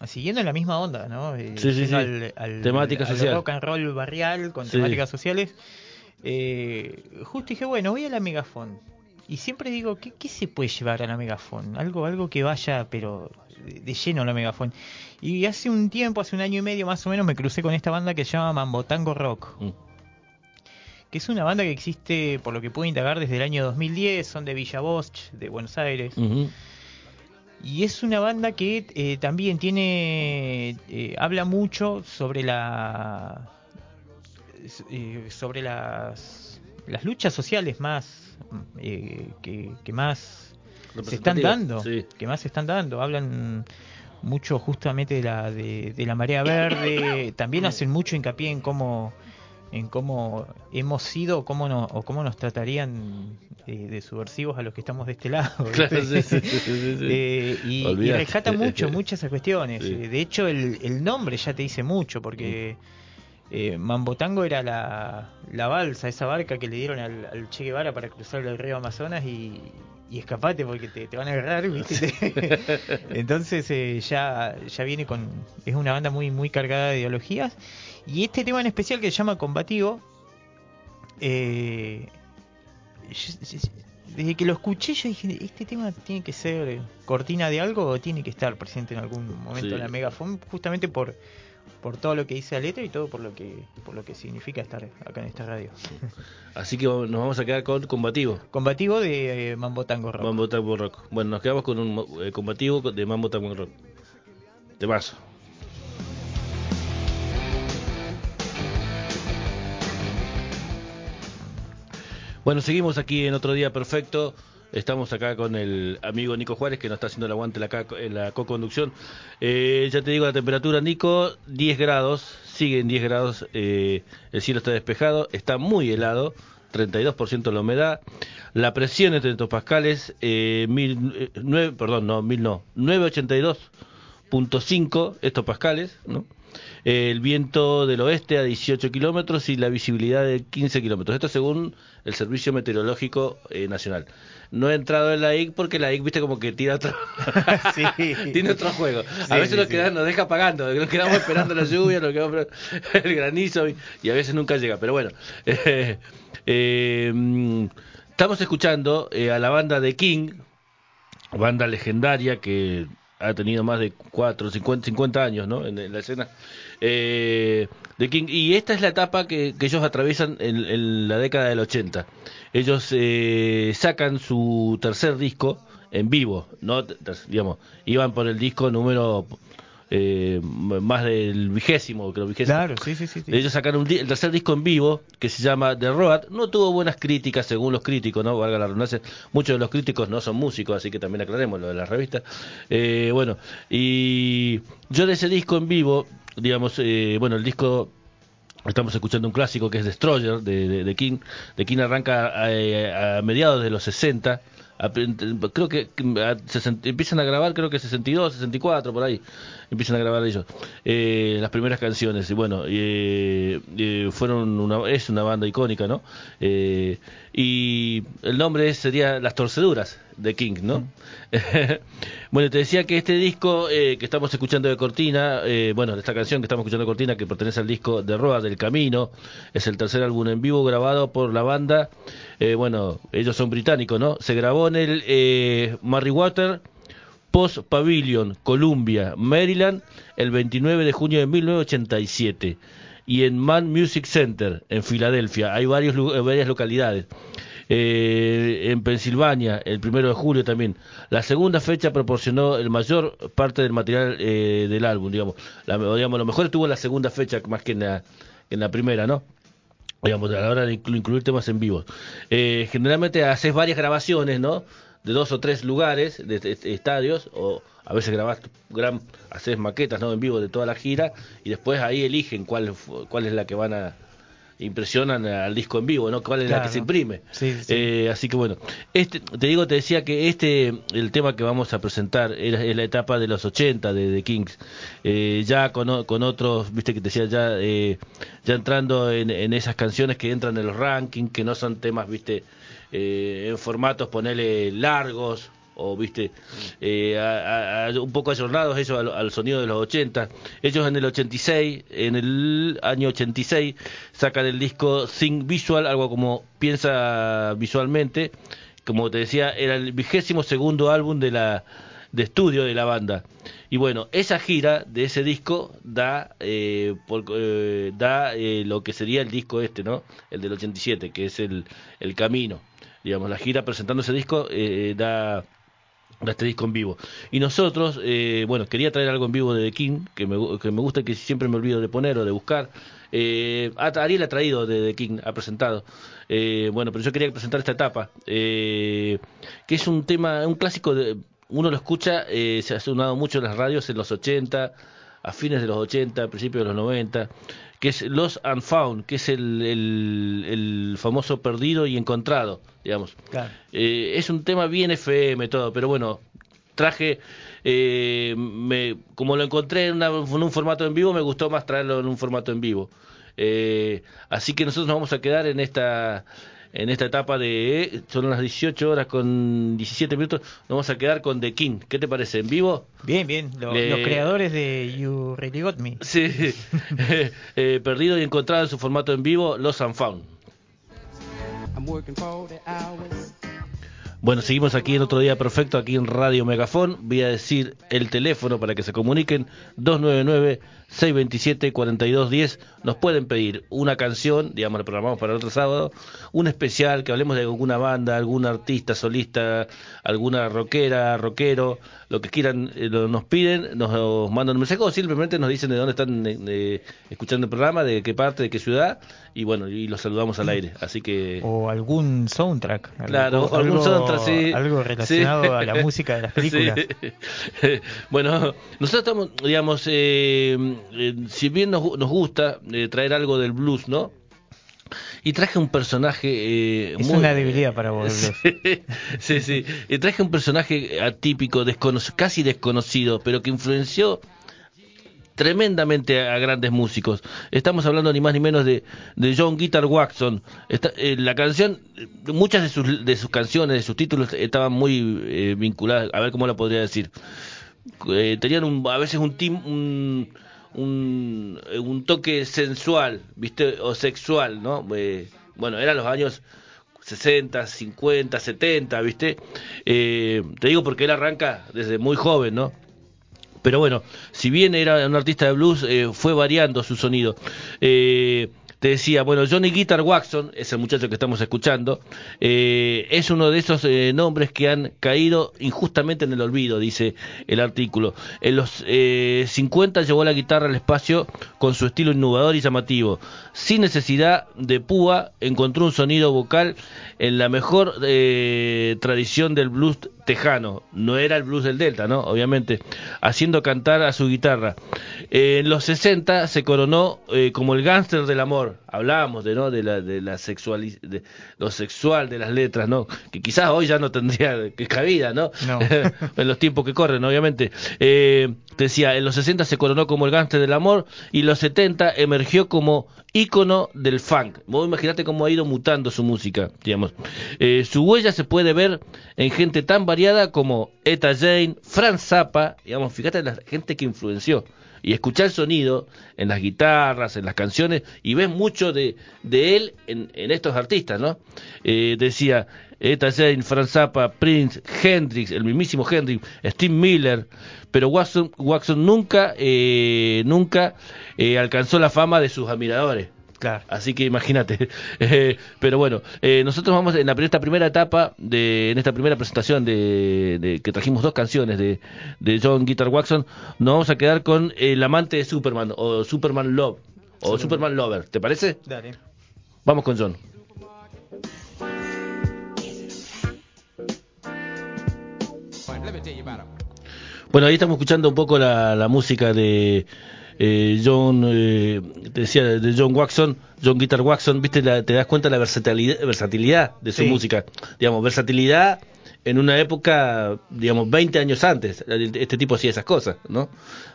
Siguiendo en la misma onda, ¿no? Eh, Sí, sí, sí. Al, al- Temática al social. rock and roll barrial con temáticas sociales. Eh, justo dije, bueno, voy a la Megafon. Y siempre digo, ¿qué, qué se puede llevar a la Megafon? Algo, algo que vaya, pero de, lleno a la Megafon. Y hace un tiempo, hace un año y medio más o menos, me crucé con esta banda que se llama Mambotango Rock. Mm. Que es una banda que existe, por lo que puedo indagar, desde el año 2010. Son de Villa Bosch, de Buenos Aires. Y es una banda que eh, también tiene. eh, habla mucho sobre la. eh, sobre las. Las luchas sociales más. eh, que, que más se están dando. sí. Que más se están dando. Hablan mucho justamente de la, de, de la marea verde. También hacen mucho hincapié en cómo en cómo hemos sido cómo no, o cómo nos tratarían eh, de subversivos a los que estamos de este lado. Claro, ¿viste? sí, sí, sí, sí, sí. Eh, y, y rescata mucho, muchas cuestiones. De hecho, el, el nombre ya te dice mucho, porque eh, Mambotango era la, la balsa, esa barca que le dieron al, al Che Guevara para cruzar el río Amazonas y, y escapate porque te, te van a agarrar, ¿viste? Entonces eh, ya, ya viene con... Es una banda muy, muy cargada de ideologías. Y este tema en especial que se llama Combativo, eh, desde que lo escuché yo dije, este tema tiene que ser cortina de algo o tiene que estar presente en algún momento Sí. en la megafon, justamente por por todo lo que dice la letra y todo por lo que por lo que significa estar acá en esta radio. Así que nos vamos a quedar con combativo. Combativo de eh, Mambo Tango Rock. Mambo Tango Rock. Bueno, nos quedamos con un eh, combativo de Mambo Tango Rock. Temazo. Bueno, seguimos aquí en otro día perfecto. Estamos acá con el amigo Nico Juárez que nos está haciendo el aguante en la, en la co-conducción. Eh, ya te digo la temperatura, Nico, 10 grados, siguen 10 grados, eh, el cielo está despejado, está muy helado, 32% la humedad, la presión es de hectopascales, eh, mil, eh, nueve- perdón, no, mil no, 982.5 hectopascales, ¿no? El viento del oeste a 18 kilómetros y la visibilidad de 15 kilómetros. Esto según el Servicio Meteorológico eh, Nacional. No he entrado en la IC porque la IC, viste, como que tira otro. Sí. Tiene otro juego. Sí, a veces sí, nos, queda- nos deja pagando. Nos quedamos esperando la lluvia, nos quedamos el granizo y, y a veces nunca llega. Pero bueno. eh, eh, mm, estamos escuchando eh, a la banda de King, banda legendaria que ha tenido más de 4, 50, 50 años ¿no? en, la escena eh, de King. Y esta es la etapa que, ellos atraviesan en, en la década del 80. Ellos eh, sacan su tercer disco en vivo, no digamos, iban por el disco número eh, más del vigésimo, creo, vigésimo. Claro, sí, sí, sí. sí. Ellos sacaron un di- el tercer disco en vivo que se llama The Road. No tuvo buenas críticas según los críticos, ¿no? Valga la redundancia. Muchos de los críticos no son músicos, así que también aclaremos lo de la revista. Eh, bueno, y yo de ese disco en vivo, digamos, eh, bueno, el disco Estamos escuchando un clásico que es Destroyer de, de, de King. De King arranca a, a mediados de los 60. A- creo que a- empiezan a grabar, creo que 62, 64, por ahí. Empiezan a grabar ellos. Eh, las primeras canciones. Y bueno, eh, eh, fueron una, es una banda icónica, ¿no? Eh, y el nombre sería Las Torceduras de King, ¿no? bueno, te decía que este disco eh, que estamos escuchando de Cortina, eh, bueno, esta canción que estamos escuchando de Cortina, que pertenece al disco de Roa del Camino, es el tercer álbum en vivo grabado por la banda. eh, bueno, ellos son británicos, ¿no? Se grabó en el Murray Water Post Pavilion, Columbia, Maryland, el 29 de junio de 1987. Y en Man Music Center, en Filadelfia. Hay varios, eh, varias localidades. Eh, en Pensilvania, el primero de julio también. La segunda fecha proporcionó el mayor parte del material eh, del álbum, digamos. Lo mejor estuvo en la segunda fecha más que en la, en la primera, ¿no? digamos, a la hora de inclu- incluir temas en vivo. Eh, generalmente haces varias grabaciones, ¿no? De dos o tres lugares, de, de- de estadios, o a veces grabás gran, haces maquetas, ¿no? En vivo de toda la gira, y después ahí eligen cuál, cuál es la que van a impresionan al disco en vivo, ¿no? ¿Cuál es la que se imprime? Sí, sí. Eh, así que bueno, este, te digo, te decía que este, el tema que vamos a presentar era, es la etapa de los 80 de, de Kings, Eh, ya con, con otros, viste que te decía, ya, eh, ya entrando en, en esas canciones que entran en los rankings, que no son temas, viste, eh, en formatos, ponele largos, o viste eh, un poco ayornados ellos al, al sonido de los 80 ellos en el 86 en el año 86 sacan el disco Think Visual algo como piensa visualmente. Como te decía era el vigésimo segundo álbum de la de estudio de la banda. Y bueno esa gira de ese disco da eh, por- eh, da eh, lo que sería el disco este no el del 87 que es el el camino digamos la gira presentando ese disco eh, da de este disco en vivo. Y nosotros, eh, bueno, quería traer algo en vivo de The King, que me, que me gusta y que siempre me olvido de poner o de buscar. Eh, Ariel ha traído de The King, ha presentado. Eh, bueno, pero yo quería presentar esta etapa, eh, que es un tema, un clásico, de, uno lo escucha, eh, se ha sonado mucho en las radios en los 80, a fines de los 80, principios de los 90, que es Lost and Found, que es el, el, el famoso perdido y encontrado, digamos. Claro. Eh, es un tema bien FM todo, pero bueno, traje, eh, me, como lo encontré en, una- en un formato en vivo, me gustó más traerlo en un formato en vivo. Eh, así que nosotros nos vamos a quedar en esta en esta etapa de son las 18 horas con 17 minutos nos vamos a quedar con The King ¿qué te parece? ¿en vivo? Bien, bien. Lo- Los creadores de You Really Got Me. sí Eh, perdido y encontrado en su formato en vivo Los and Found I'm working 40 hours. Bueno, seguimos aquí en otro día perfecto, aquí en Radio Megafón. Voy a decir el teléfono para que se comuniquen, 299-627-4210. Nos pueden pedir una canción, digamos, la programamos para el otro sábado, un especial, que hablemos de alguna banda, algún artista, solista, alguna rockera, rockero, lo que quieran, eh, lo- nos piden, nos, mandan un mensaje o simplemente nos dicen de dónde están eh, escuchando el programa, de qué parte, de qué ciudad, y bueno, y los saludamos al aire. Así que... O algún soundtrack. algo- Claro, algún algo, soundtrack, sí. Algo relacionado Sí. a la música de las películas. Sí. bueno, nosotros estamos, digamos, eh, eh, si bien nos, nos gusta eh, traer algo del blues, ¿no? Y traje un personaje... eh, Es muy- una debilidad para vos. sí, sí. Y traje un personaje atípico, descono- casi desconocido, pero que influenció tremendamente a grandes músicos. Estamos hablando ni más ni menos de, de John Guitar Watson. Esta- eh, la canción, muchas de sus, de sus canciones, de sus títulos estaban muy eh, vinculadas, a ver cómo la podría decir. Eh, tenían un, a veces un, tim, un, un, eh, un toque sensual, ¿viste? O sexual, ¿no? Eh, bueno, eran los años 60, 50, 70, ¿viste? Eh, te digo porque él arranca desde muy joven, ¿no? Pero bueno, si bien era un artista de blues, eh, fue variando su sonido. Eh, te decía, bueno, Johnny Guitar Watson, es el muchacho que estamos escuchando, eh, es uno de esos eh, nombres que han caído injustamente en el olvido, dice el artículo. En los eh, 50 llevó la guitarra al espacio con su estilo innovador y llamativo. Sin necesidad de púa, encontró un sonido vocal en la mejor eh, tradición del blues tejano. No era el blues del Delta, ¿no? Obviamente, haciendo cantar a su guitarra. Eh, en los 60 se coronó eh, como el gángster del amor. Hablábamos de, ¿no? de, la, de, la sexuali- de lo sexual de las letras, ¿no? Que quizás hoy ya no tendría que cabida, ¿no? No. en los tiempos que corren, obviamente. Eh, decía, en los 60 se coronó como el gángster del amor y en los 70 emergió como ícono del funk. Vos imaginate cómo ha ido mutando su música, digamos. Eh, su huella se puede ver en gente tan variada como Eta Jane, Franz Zappa, digamos, fíjate la gente que influenció. Y escuchar el sonido en las guitarras, en las canciones, y ves mucho de, de él en, en estos artistas, ¿no? Eh, decía, Eta Franz Zappa, Prince, Hendrix, el mismísimo Hendrix, Steve Miller, pero Watson, Watson nunca, eh, nunca eh, alcanzó la fama de sus admiradores. Claro. Así que imagínate. Eh, pero bueno, eh, nosotros vamos en, la, en esta primera etapa, de, en esta primera presentación de, de- que trajimos dos canciones de, de John Guitar Watson, nos vamos a quedar con El amante de Superman o Superman Love o Superman Lover. ¿Te parece? Dale. Vamos con John. Bueno, ahí estamos escuchando un poco la, la música de eh, John, eh, te decía, de John Watson, John Guitar Watson, viste, la- te das cuenta de la versatilidad, versatilidad de su Sí. música, digamos, versatilidad en una época, digamos, 20 años antes, este tipo hacía esas cosas, ¿no?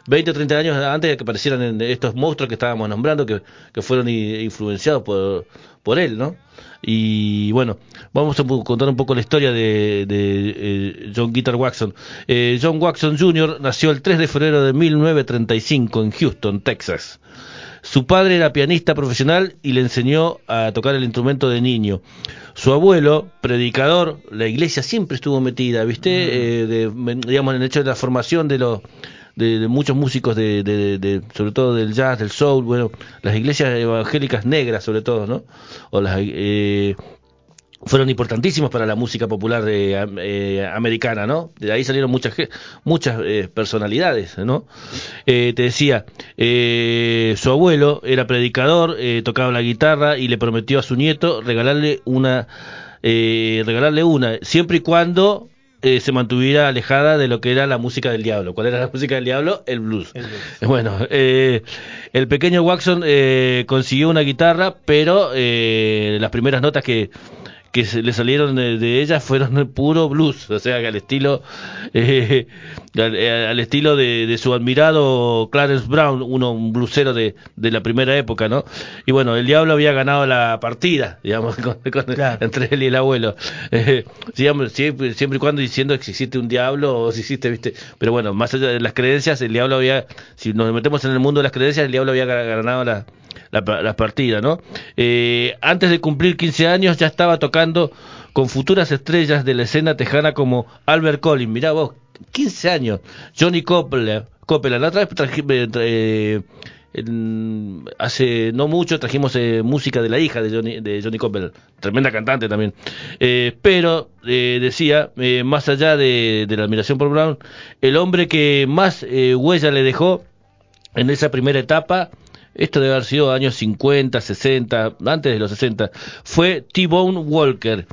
20 o 30 años antes de que aparecieran estos monstruos que estábamos nombrando, que, que fueron influenciados por, por él, ¿no? Y bueno, vamos a contar un poco la historia de, de, eh, John Guitar Watson. Eh, John Watson Jr. nació el 3 de febrero de 1935 en Houston, Texas. Su padre era pianista profesional y le enseñó a tocar el instrumento de niño. Su abuelo, predicador, la iglesia siempre estuvo metida, ¿viste? Eh, de- digamos, en el hecho de la formación de los de, de muchos músicos de, de- de- sobre todo del jazz, del soul, bueno, las iglesias evangélicas negras sobre todo, ¿no? O las eh, fueron importantísimos para la música popular de, eh, americana, ¿no? De ahí salieron muchas muchas eh, personalidades, ¿no? Eh, te decía, eh, su abuelo era predicador, eh, tocaba la guitarra y le prometió a su nieto regalarle una, eh, regalarle una, siempre y cuando eh, se mantuviera alejada de lo que era la música del diablo. ¿Cuál era la música del diablo? El blues. El blues. Bueno, eh, el pequeño Watson eh, consiguió una guitarra, pero eh, las primeras notas que, que se le salieron de, de ella fueron puro blues, o sea, que al estilo eh, al, eh, al estilo de, de su admirado Clarence Brown, uno un blusero de, de la primera época, ¿no? Y bueno, el diablo había ganado la partida, digamos, con- con- Claro. entre él y el abuelo. Eh, digamos, siempre, siempre y cuando diciendo que si existe un diablo o si existe, viste, pero bueno, más allá de las creencias, el diablo había, si nos metemos en el mundo de las creencias, el diablo había ga- ganado la, la, partida, ¿no? Eh, antes de cumplir 15 años ya estaba tocando con futuras estrellas de la escena tejana como Albert Collins, mirá vos, 15 años, Johnny Copeland, Copeland, la otra vez eh, eh, hace no mucho trajimos eh, música de la hija de Johnny, de Johnny Copeland, tremenda cantante también. Eh, pero eh, decía, más allá de, de la admiración por Brown, el hombre que más huella le dejó en esa primera etapa, esto debe haber sido años 50, 60, antes de los 60, fue T-Bone Walker,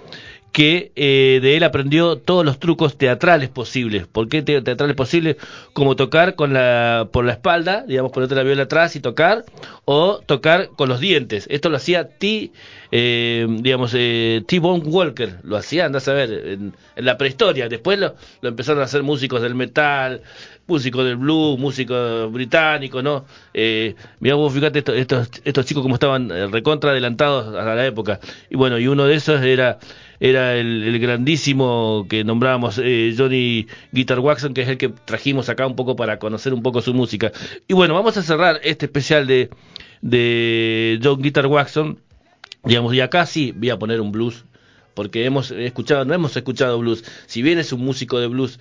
que eh, de él aprendió todos los trucos teatrales posibles. ¿Por qué te- teatrales posibles? Como tocar con la, por la espalda, digamos, ponerte la viola atrás y tocar, o tocar con los dientes. Esto lo hacía T, eh, digamos, eh, T-Bone Walker, lo hacía, andás a ver, en, en la prehistoria. Después lo, lo empezaron a hacer músicos del metal, músicos del blues, músicos británicos, ¿no? Eh, mirá vos, fíjate estos, estos, estos chicos como estaban eh, recontra adelantados a la época. Y bueno, y uno de esos era era el, el grandísimo que nombrábamos eh, Johnny Guitar Watson, que es el que trajimos acá un poco para conocer un poco su música. Y bueno, vamos a cerrar este especial de, de John Guitar Watson, digamos, y acá sí voy a poner un blues, porque hemos escuchado, no hemos escuchado blues, si bien es un músico de blues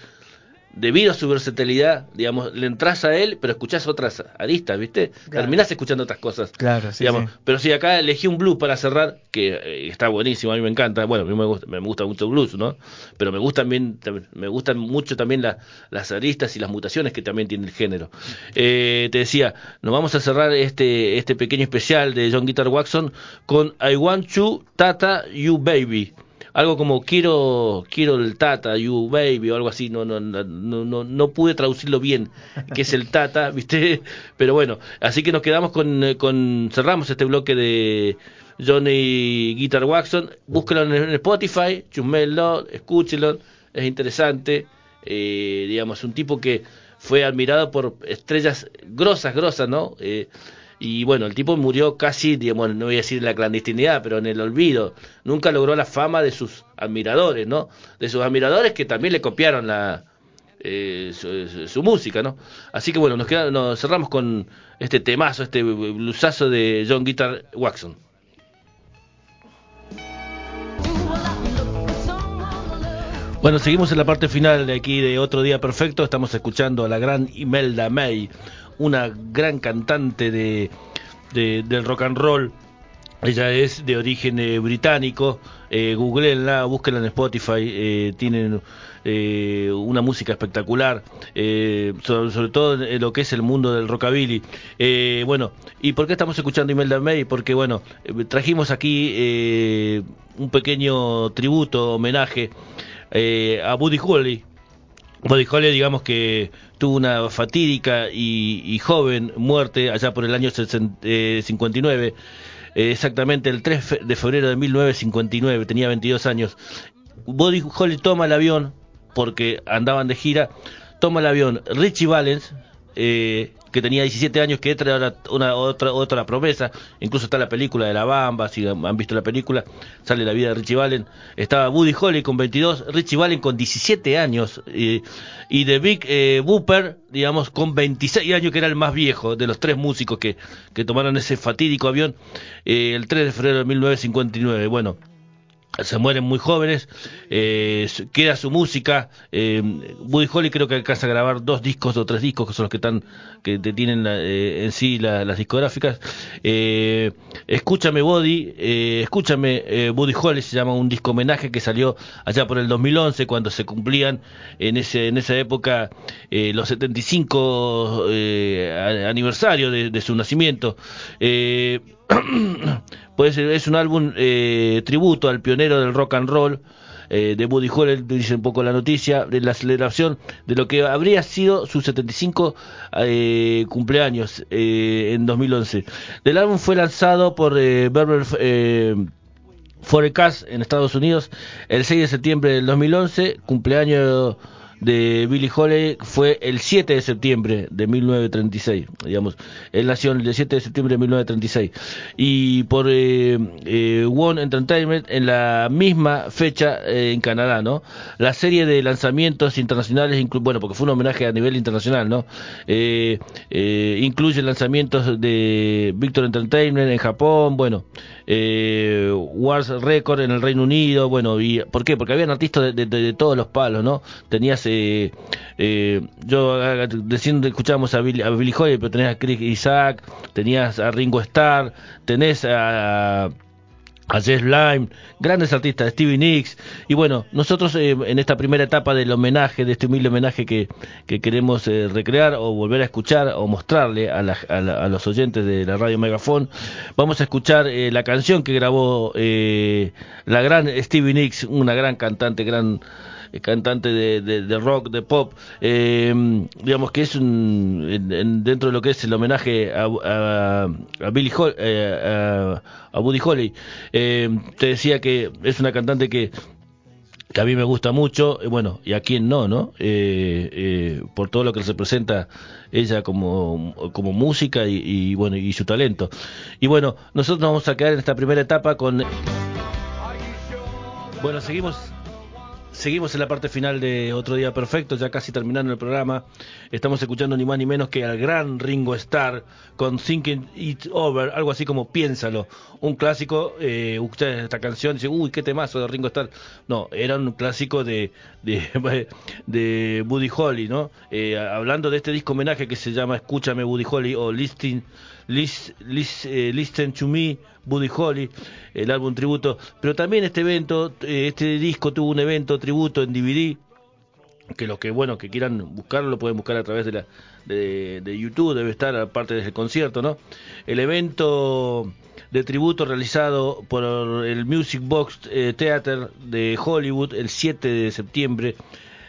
debido a su versatilidad, digamos, le entras a él, pero escuchás otras aristas, ¿viste? Claro. Terminás escuchando otras cosas. Claro, sí, digamos. sí. Pero sí, acá elegí un blues para cerrar, que eh, está buenísimo, a mí me encanta. Bueno, a mí me gusta, me gusta mucho el blues, ¿no? Pero me gustan, bien, me gustan mucho también la- las aristas y las mutaciones que también tiene el género. Eh, te decía, nos vamos a cerrar este, este pequeño especial de John Guitar Waxon con I Want You, Tata, You Baby algo como quiero quiero el tata you baby o algo así. No no no no, no pude traducirlo bien que es el tata viste pero bueno así que nos quedamos con, eh, con cerramos este bloque de Johnny Guitar Waxon. Búsquelo en, Spotify chusmelo escúchelo es interesante. Eh, digamos un tipo que fue admirado por estrellas grosas grosas no eh, y bueno, el tipo murió casi, digamos, no voy a decir la clandestinidad, pero en el olvido. Nunca logró la fama de sus admiradores, ¿no? De sus admiradores que también le copiaron la eh, su, música, ¿no? Así que bueno, nos, queda, nos cerramos con este temazo, este blusazo de John Guitar Waxon. Bueno, seguimos en la parte final de aquí de Otro Día Perfecto. Estamos escuchando a la gran Imelda May, una gran cantante de, de- del rock and roll. Ella es de origen eh, británico. Eh, googleenla, búsquenla en Spotify. eh, tienen eh, una música espectacular, eh, sobre, todo en lo que es el mundo del rockabilly. Bueno, ¿y por qué estamos escuchando Imelda May? Porque, bueno, trajimos aquí un pequeño tributo, homenaje a Buddy Holly. Buddy Holly, digamos que tuvo una fatídica y, joven muerte allá por el año 60, eh, 59, eh, exactamente el 3 fe- de febrero de 1959, tenía 22 años. Buddy Holly toma el avión, porque andaban de gira, toma el avión Richie Valens, eh, que tenía 17 años, que era una, una- otra, otra promesa, incluso está la película de La Bamba, si han visto la película, sale la vida de Richie Valens, estaba Buddy Holly con 22, Richie Valens con 17 años, y The Big eh, Booper, digamos, con 26 años, que era el más viejo de los tres músicos que, que tomaron ese fatídico avión eh, el 3 de febrero de 1959. Bueno, se mueren muy jóvenes, eh, queda su música. Eh, Buddy Holly creo que alcanza a grabar dos discos o tres discos que son los que están que tienen la- eh, en sí la- las discográficas. Eh, escúchame Buddy, eh, escúchame eh, Buddy Holly se llama un disco homenaje que salió allá por el 2011 cuando se cumplían en ese en esa época los 75 eh, a- aniversario de, de su nacimiento. Eh, pues es un álbum eh, tributo al pionero del rock and roll eh, de Buddy Holly, dice un poco la noticia, de la celebración de lo que habría sido su 75 eh, cumpleaños eh, en 2011. Del álbum fue lanzado por eh, Berber eh, Forecast en Estados Unidos el 6 de septiembre del 2011, cumpleaños de Billy Holly fue el 7 de septiembre de 1936, digamos, él nació el 7 de septiembre de 1936 y por eh, eh, One Entertainment en la misma fecha eh, en Canadá, ¿no? La serie de lanzamientos internacionales, bueno, porque fue un homenaje a nivel internacional, ¿no? Eh, incluye lanzamientos de Victor Entertainment en Japón, bueno, eh, Wars Record en el Reino Unido, bueno, y ¿por qué? Porque habían artistas de- de- de todos los palos, ¿no? Tenías, eh, eh, yo diciendo, escuchábamos a Billy, a pero tenías a Chris Isaac, tenías a Ringo Starr, tenés a, a Jess Lime, grandes artistas, Stevie Nicks, y bueno, nosotros eh, en esta primera etapa del homenaje, de este humilde homenaje que, que queremos eh, recrear o volver a escuchar o mostrarle a, a la- a los oyentes de la radio Megafon, vamos a escuchar la canción que grabó la gran Stevie Nicks, una gran cantante, gran cantante de, de- rock, de pop, eh, digamos que es un, en- en- dentro de lo que es el homenaje a, a, a Billy Hol- eh, a, a Buddy Holly, eh, te decía que es una cantante que a mí me gusta mucho, eh, bueno, y a quién no, ¿no? Eh, eh, por todo lo que representa ella como, como música y, y, bueno, y su talento. Y bueno, nosotros nos vamos a quedar en esta primera etapa con... Bueno, seguimos Seguimos en la parte final de Otro Día Perfecto, ya casi terminando el programa. Estamos escuchando ni más ni menos que al gran Ringo Starr con Thinking It Over, algo así como Piénsalo. Un clásico, eh, ustedes esta canción dicen, uy, qué temazo de Ringo Starr. No, era un clásico de, de, de Buddy Holly, ¿no? Eh, hablando de este disco homenaje que se llama Escúchame Buddy Holly o Listing Lis- lis- eh, Listen to Me, Buddy Holly, el álbum tributo. Pero también este evento, eh, este disco tuvo un evento tributo en DVD, que los que bueno que quieran buscarlo lo pueden buscar a través de la de YouTube, debe estar aparte del concierto, ¿no? El evento de tributo realizado por el Music Box eh, Theater de Hollywood el 7 de septiembre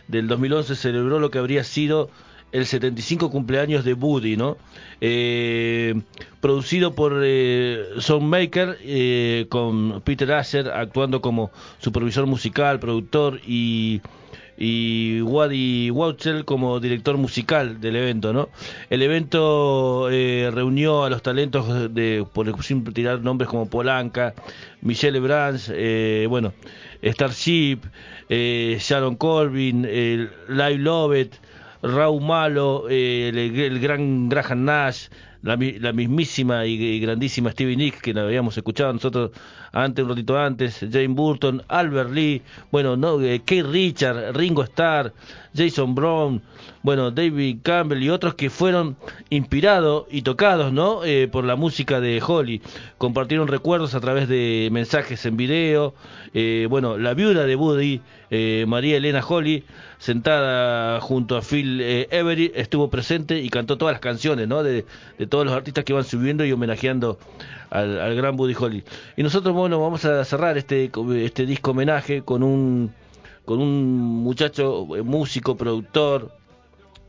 del 2011 celebró lo que habría sido el 75 cumpleaños de Buddy, ¿no? Eh, producido por eh, Songmaker, eh, con Peter Asher actuando como supervisor musical, productor y y Wadi Wauchel como director musical del evento, ¿no? El evento reunió a los talentos de, por siempre tirar nombres como Polanca, Michelle Brands, bueno, Starship, Sharon Corbin, Live Lovett, Raúl Malo, eh, el, el gran Graham Nash, la, la mismísima y, y grandísima Stevie Nicks que la habíamos escuchado nosotros antes, un ratito antes, Jane Burton, Albert Lee, bueno, no, eh, Keith Richard, Ringo Starr, Jason Brown, bueno, David Campbell y otros que fueron inspirados y tocados, ¿no? Eh, por la música de Holly. Compartieron recuerdos a través de mensajes en video. Eh, bueno, la viuda de Buddy, eh, María Elena Holly, sentada junto a Phil eh, Everett, estuvo presente y cantó todas las canciones, ¿no? De, de todos los artistas que iban subiendo y homenajeando al, al gran Buddy Holly. Y nosotros, bueno, vamos a cerrar este, este disco homenaje con un con un muchacho eh, músico, productor,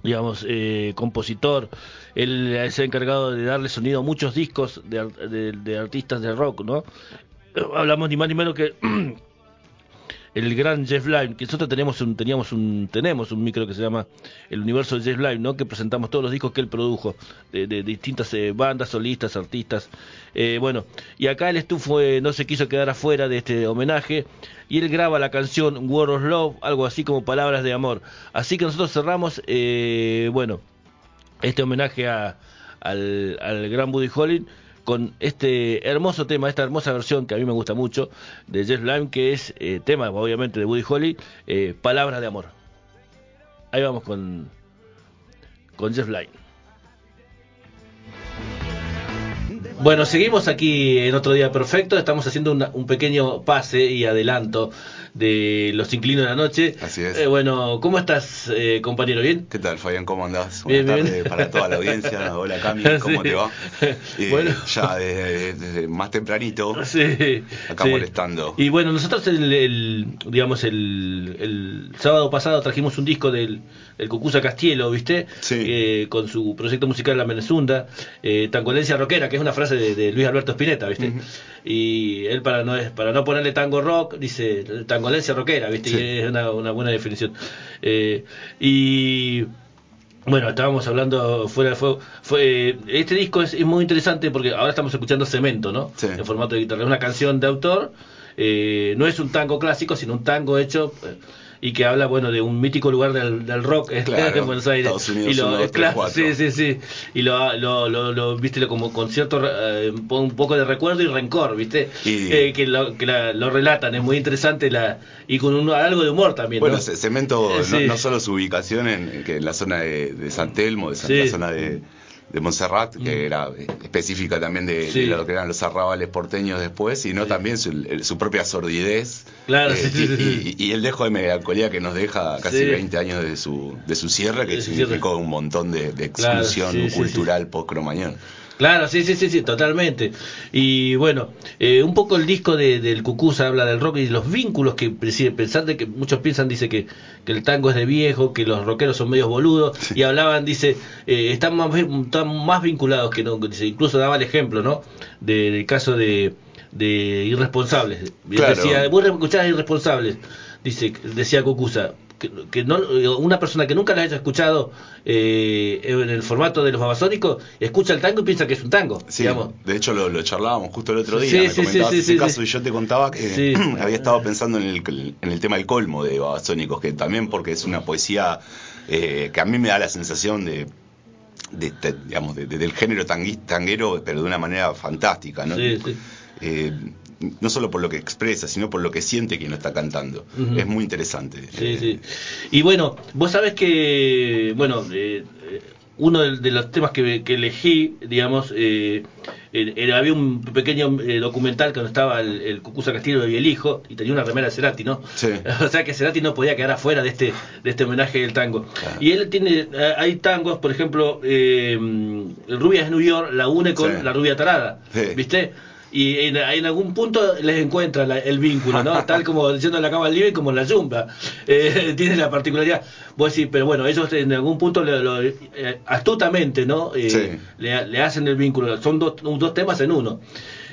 digamos, eh, compositor. Él se ha encargado de darle sonido a muchos discos de, de- artistas de rock, ¿no? Hablamos ni más ni menos que el gran Jeff Lynne, que nosotros tenemos un, teníamos un, tenemos un micro que se llama El Universo de Jeff Lynne, ¿no? Que presentamos todos los discos que él produjo, de, distintas eh, bandas, solistas, artistas. Eh, bueno, y acá él estuvo, eh, no se quiso quedar afuera de este homenaje, y él graba la canción Word of Love, algo así como Palabras de Amor. Así que nosotros cerramos, eh, bueno, este homenaje a, al, al gran Buddy Holly con este hermoso tema, esta hermosa versión que a mí me gusta mucho de Jeff Lynne, que es eh, tema obviamente de Buddy Holly, eh, Palabras de Amor. Ahí vamos con, con Jeff Lynne. Bueno, seguimos aquí en otro día perfecto. Estamos haciendo una- un pequeño pase y adelanto de los inclinos de la noche. Así es. Eh, bueno, ¿cómo estás, eh, compañero? ¿Bien? ¿Qué tal, Fabián? ¿Cómo andás? Bien, Buenas bien. tardes para toda la audiencia. Hola, Cami, ¿cómo Sí. te va? Eh, Bueno. Ya desde, desde más tempranito, Sí, acá sí. molestando. Y bueno, nosotros el, el- digamos el, el sábado pasado trajimos un disco del, del Cucuza Castielo, ¿viste? Sí. Eh, con su proyecto musical La Menezunda, Tangolencia Rockera, que es una frase de, de Luis Alberto Spinetta, ¿viste? Y él para no para no ponerle tango rock dice Tangolencia Rockera, ¿viste? Sí. Y es una, una buena definición. Eh, y bueno, estábamos hablando fuera de fuego. Fue, este disco es, es muy interesante porque ahora estamos escuchando Cemento, ¿no? Sí. En formato de guitarra. Es una canción de autor, eh, no es un tango clásico, sino un tango hecho eh, y que habla, bueno, de un mítico lugar del, del rock eh, Claro, en Buenos Aires. Estados Unidos, y lo, uno, claro, tres, sí, sí, sí. Y lo, lo, lo, lo- viste, como con cierto, eh, un po- un poco de recuerdo y rencor, viste, Y- Eh, que, lo, que la- lo relatan, es muy interesante la y con un, algo de humor también, Bueno, ¿no? Ce- Cemento, Eh, no, sí. no solo su ubicación en, que en la zona de, de San Telmo, de San- Sí. la zona de, de Montserrat, que Mm. era eh, específica también de, Sí. de lo que eran los arrabales porteños después, sino también su, su propia sordidez. Claro, eh, sí, sí, y, sí, sí. y- y el dejo de melancolía que nos deja casi Sí. 20 años de su, de su cierre, que significó cierre. un montón de, exclusión sí, sí, sí. cultural post-cromañón. Claro, sí, sí, sí, sí, totalmente. Y bueno, eh, un poco el disco de, del Cucuza habla del rock y los vínculos que presi- pensar de que muchos piensan, dice que, que el tango es de viejo, que los rockeros son medios boludos, y hablaban, dice, eh, están, más, están más vinculados que no, dice, incluso daba el ejemplo, ¿no? De- del caso de, de irresponsables. Claro. Decía, vos escuchás irresponsables, dice, decía Cucuza. Que, que no, una persona que nunca lo haya escuchado eh, en el formato de los babasónicos, escucha el tango y piensa que es un tango, Sí, digamos. de hecho lo, lo charlábamos justo el otro día, Sí, me sí, comentabas sí, ese caso y yo te contaba que había estado pensando en el, en el tema del colmo de Babasónicos, que también porque es una poesía eh, que a mí me da la sensación de, de, de- digamos, de- de- del género tangui- tanguero, pero de una manera fantástica, ¿no? Sí, sí. Eh, no solo por lo que expresa, sino por lo que siente quien lo está cantando. Es muy interesante. Sí, Eh, sí. Y bueno, vos sabés que, bueno, eh, eh, uno de, de los temas que, que elegí, digamos, eh, era- había un pequeño documental cuando estaba el, el Cucuza Castillo y el hijo, y tenía una remera de Cerati, ¿no? Sí. o sea que Cerati no podía quedar afuera de este, de este homenaje del tango. Claro. Y él tiene, hay tangos, por ejemplo, eh, Rubia de New York la une con Sí. La Rubia Tarada, Sí. ¿viste? Y en, en algún punto les encuentra la- el vínculo, ¿no? Tal como diciendo la cama libre como la yumba. Eh, tiene la particularidad. Vos decís, pero bueno, ellos en algún punto lo- lo- eh, astutamente, ¿no? Eh, Sí. le, le hacen el vínculo. Son dos, dos temas en uno.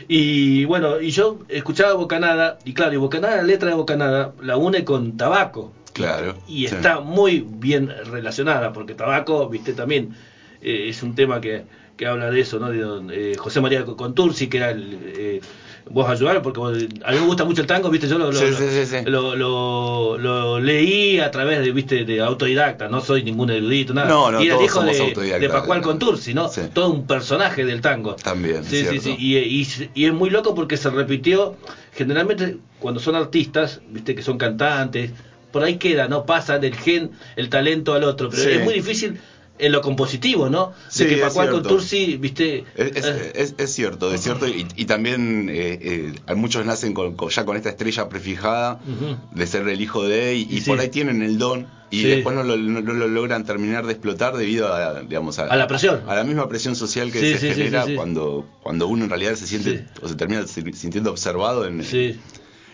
Y bueno, y yo escuchaba Bocanada, y claro, y Bocanada, la letra de Bocanada la une con tabaco. Claro. Y sí. está muy bien relacionada, porque tabaco, viste, también eh, es un tema que, que habla de eso, ¿no? De, don, eh, José María Contursi, que era el... eh, vos ayudar porque vos- a mí me gusta mucho el tango, viste, yo lo, lo, Sí, sí, sí, sí. lo, lo- leí a través de, viste, de autodidacta, no soy ningún erudito, nada. No, no, y era todos hijo de, de Pascual Contursi, ¿no? Sí. Todo un personaje del tango. También, Sí, sí, cierto. sí. Y, y, y es muy loco porque se repitió, generalmente cuando son artistas, viste que son cantantes, por ahí queda, ¿no? Pasa del gen el talento al otro, pero Sí. es muy difícil en lo compositivo, ¿no? Sí, de que es Pascual cierto. Contursi, viste... Es, es- es- es cierto, es cierto, y, y también eh, eh, hay muchos nacen con, con- ya con esta estrella prefijada de ser el hijo de, y, Y por ahí tienen el don, y Sí. después no lo, no- no lo logran terminar de explotar debido a, digamos, A la presión. a la misma presión social que se genera cuando cuando uno en realidad se siente o se termina si- sintiendo observado en, sí.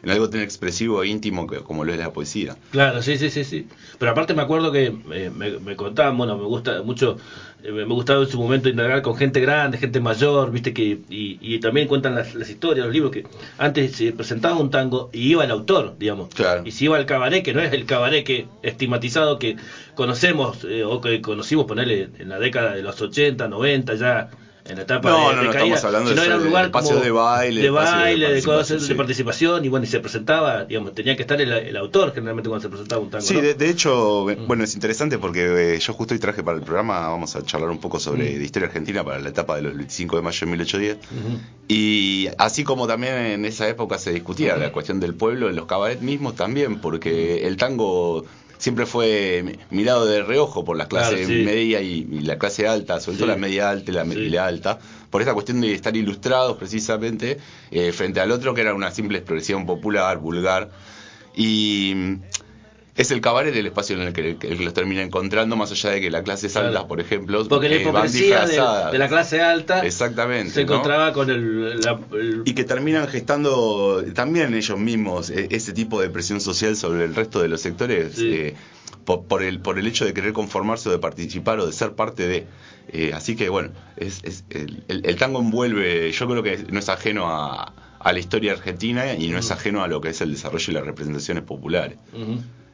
En algo tan expresivo e íntimo que, como lo es la poesía. Claro, sí, sí, sí, sí. Pero aparte me acuerdo que eh, me, me contaban, bueno, me gusta mucho, eh, me gustaba en su momento indagar con gente grande, gente mayor, viste que, y, y también cuentan las, las historias, los libros, que antes se presentaba un tango y iba el autor, digamos. Claro. Y si iba al cabaret, que no es el cabaret que estigmatizado que conocemos, eh, o que conocimos ponerle en la década de los 80, 90, ya en la etapa No, de, no, de no, caída, estamos hablando sino de era un lugar espacios como de baile, de baile, de cosas participación, de sí. participación, y bueno, y se presentaba, digamos, tenía que estar el, el autor generalmente cuando se presentaba un tango. Sí, ¿no? de, de hecho, eh, bueno, es interesante porque eh, yo justo hoy traje para el programa, vamos a charlar un poco sobre Mm. de historia argentina para la etapa de los 25 de mayo de 1810. Ujú. Y así como también en esa época se discutía la cuestión del pueblo, en los cabarets mismos también, porque el tango siempre fue mi- mirado de reojo por la clase Claro, sí. media y, y la clase alta, sobre todo la media alta y la, Sí. y la alta, por esta cuestión de estar ilustrados precisamente, eh, frente al otro que era una simple expresión popular, vulgar. Y es el cabaret el espacio en el que, el que los termina encontrando, más allá de que la clase Claro. alta, por ejemplo, Porque la eh, van hipocresía de, de la clase alta Exactamente, se ¿no? encontraba con el, la- el- y que terminan gestando también ellos mismos eh, ese tipo de presión social sobre el resto de los sectores Sí. eh, por, por el por el hecho de querer conformarse o de participar o de ser parte de Eh, así que bueno es, es- el, el- el tango envuelve yo creo que no es ajeno a, a la historia argentina y no es ajeno a lo que es el desarrollo y las representaciones populares.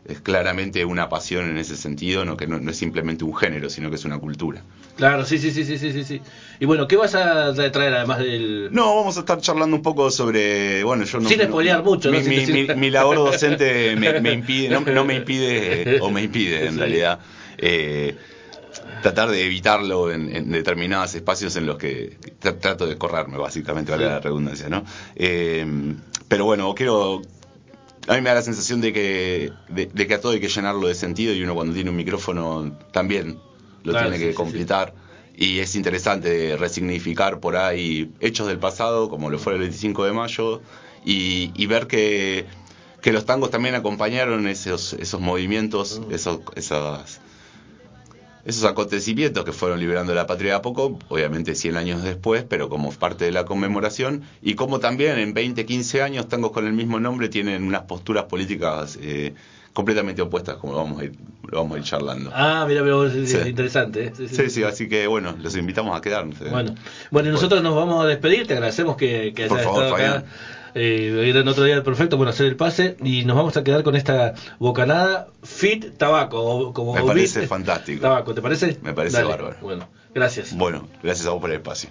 Es claramente una pasión en ese sentido no que no, no es simplemente un género sino que es una cultura Claro, sí, sí, sí, sí, sí, sí, sí. Y bueno, ¿qué vas a traer además del...? No, vamos a estar charlando un poco sobre, bueno, yo no... Sin spoilear mucho, mi, ¿no? Mi, decir- mi- mi labor docente me, me impide, no, no me impide, o me impide en Sí. realidad, eh, tratar de evitarlo en, en determinados espacios en los que tra- trato de correrme, básicamente, vale Sí. la redundancia, ¿no? Eh, pero bueno, quiero... A mí me da la sensación de que, de, de que a todo hay que llenarlo de sentido y uno cuando tiene un micrófono también lo Claro, tiene sí, que sí, sí. completar. Y es interesante resignificar por ahí hechos del pasado, como lo fue el 25 de mayo, y, y ver que, que los tangos también acompañaron esos, esos movimientos, Mm. esos, esas, esos acontecimientos que fueron liberando la patria de a poco, obviamente 100 años después, pero como parte de la conmemoración, y como también en 20, 15 años tangos con el mismo nombre tienen unas posturas políticas eh, completamente opuestas, como lo vamos a ir, lo vamos a ir charlando. Ah, mira, pero sí, sí, Sí. interesante. ¿eh? Sí, sí, Sí, sí, así que bueno, los invitamos a quedarnos. eh. Bueno, bueno, y nosotros nos vamos a despedir, te agradecemos que, que Por hayas favor, estado acá Fabián. Eh, era otro día perfecto, bueno, hacer el pase y nos vamos a quedar con esta bocanada Fit Tabaco. Como Me parece beat, fantástico. Tabaco, ¿te parece? Me parece Dale. bárbaro. Bueno, gracias. Bueno, gracias a vos por el espacio.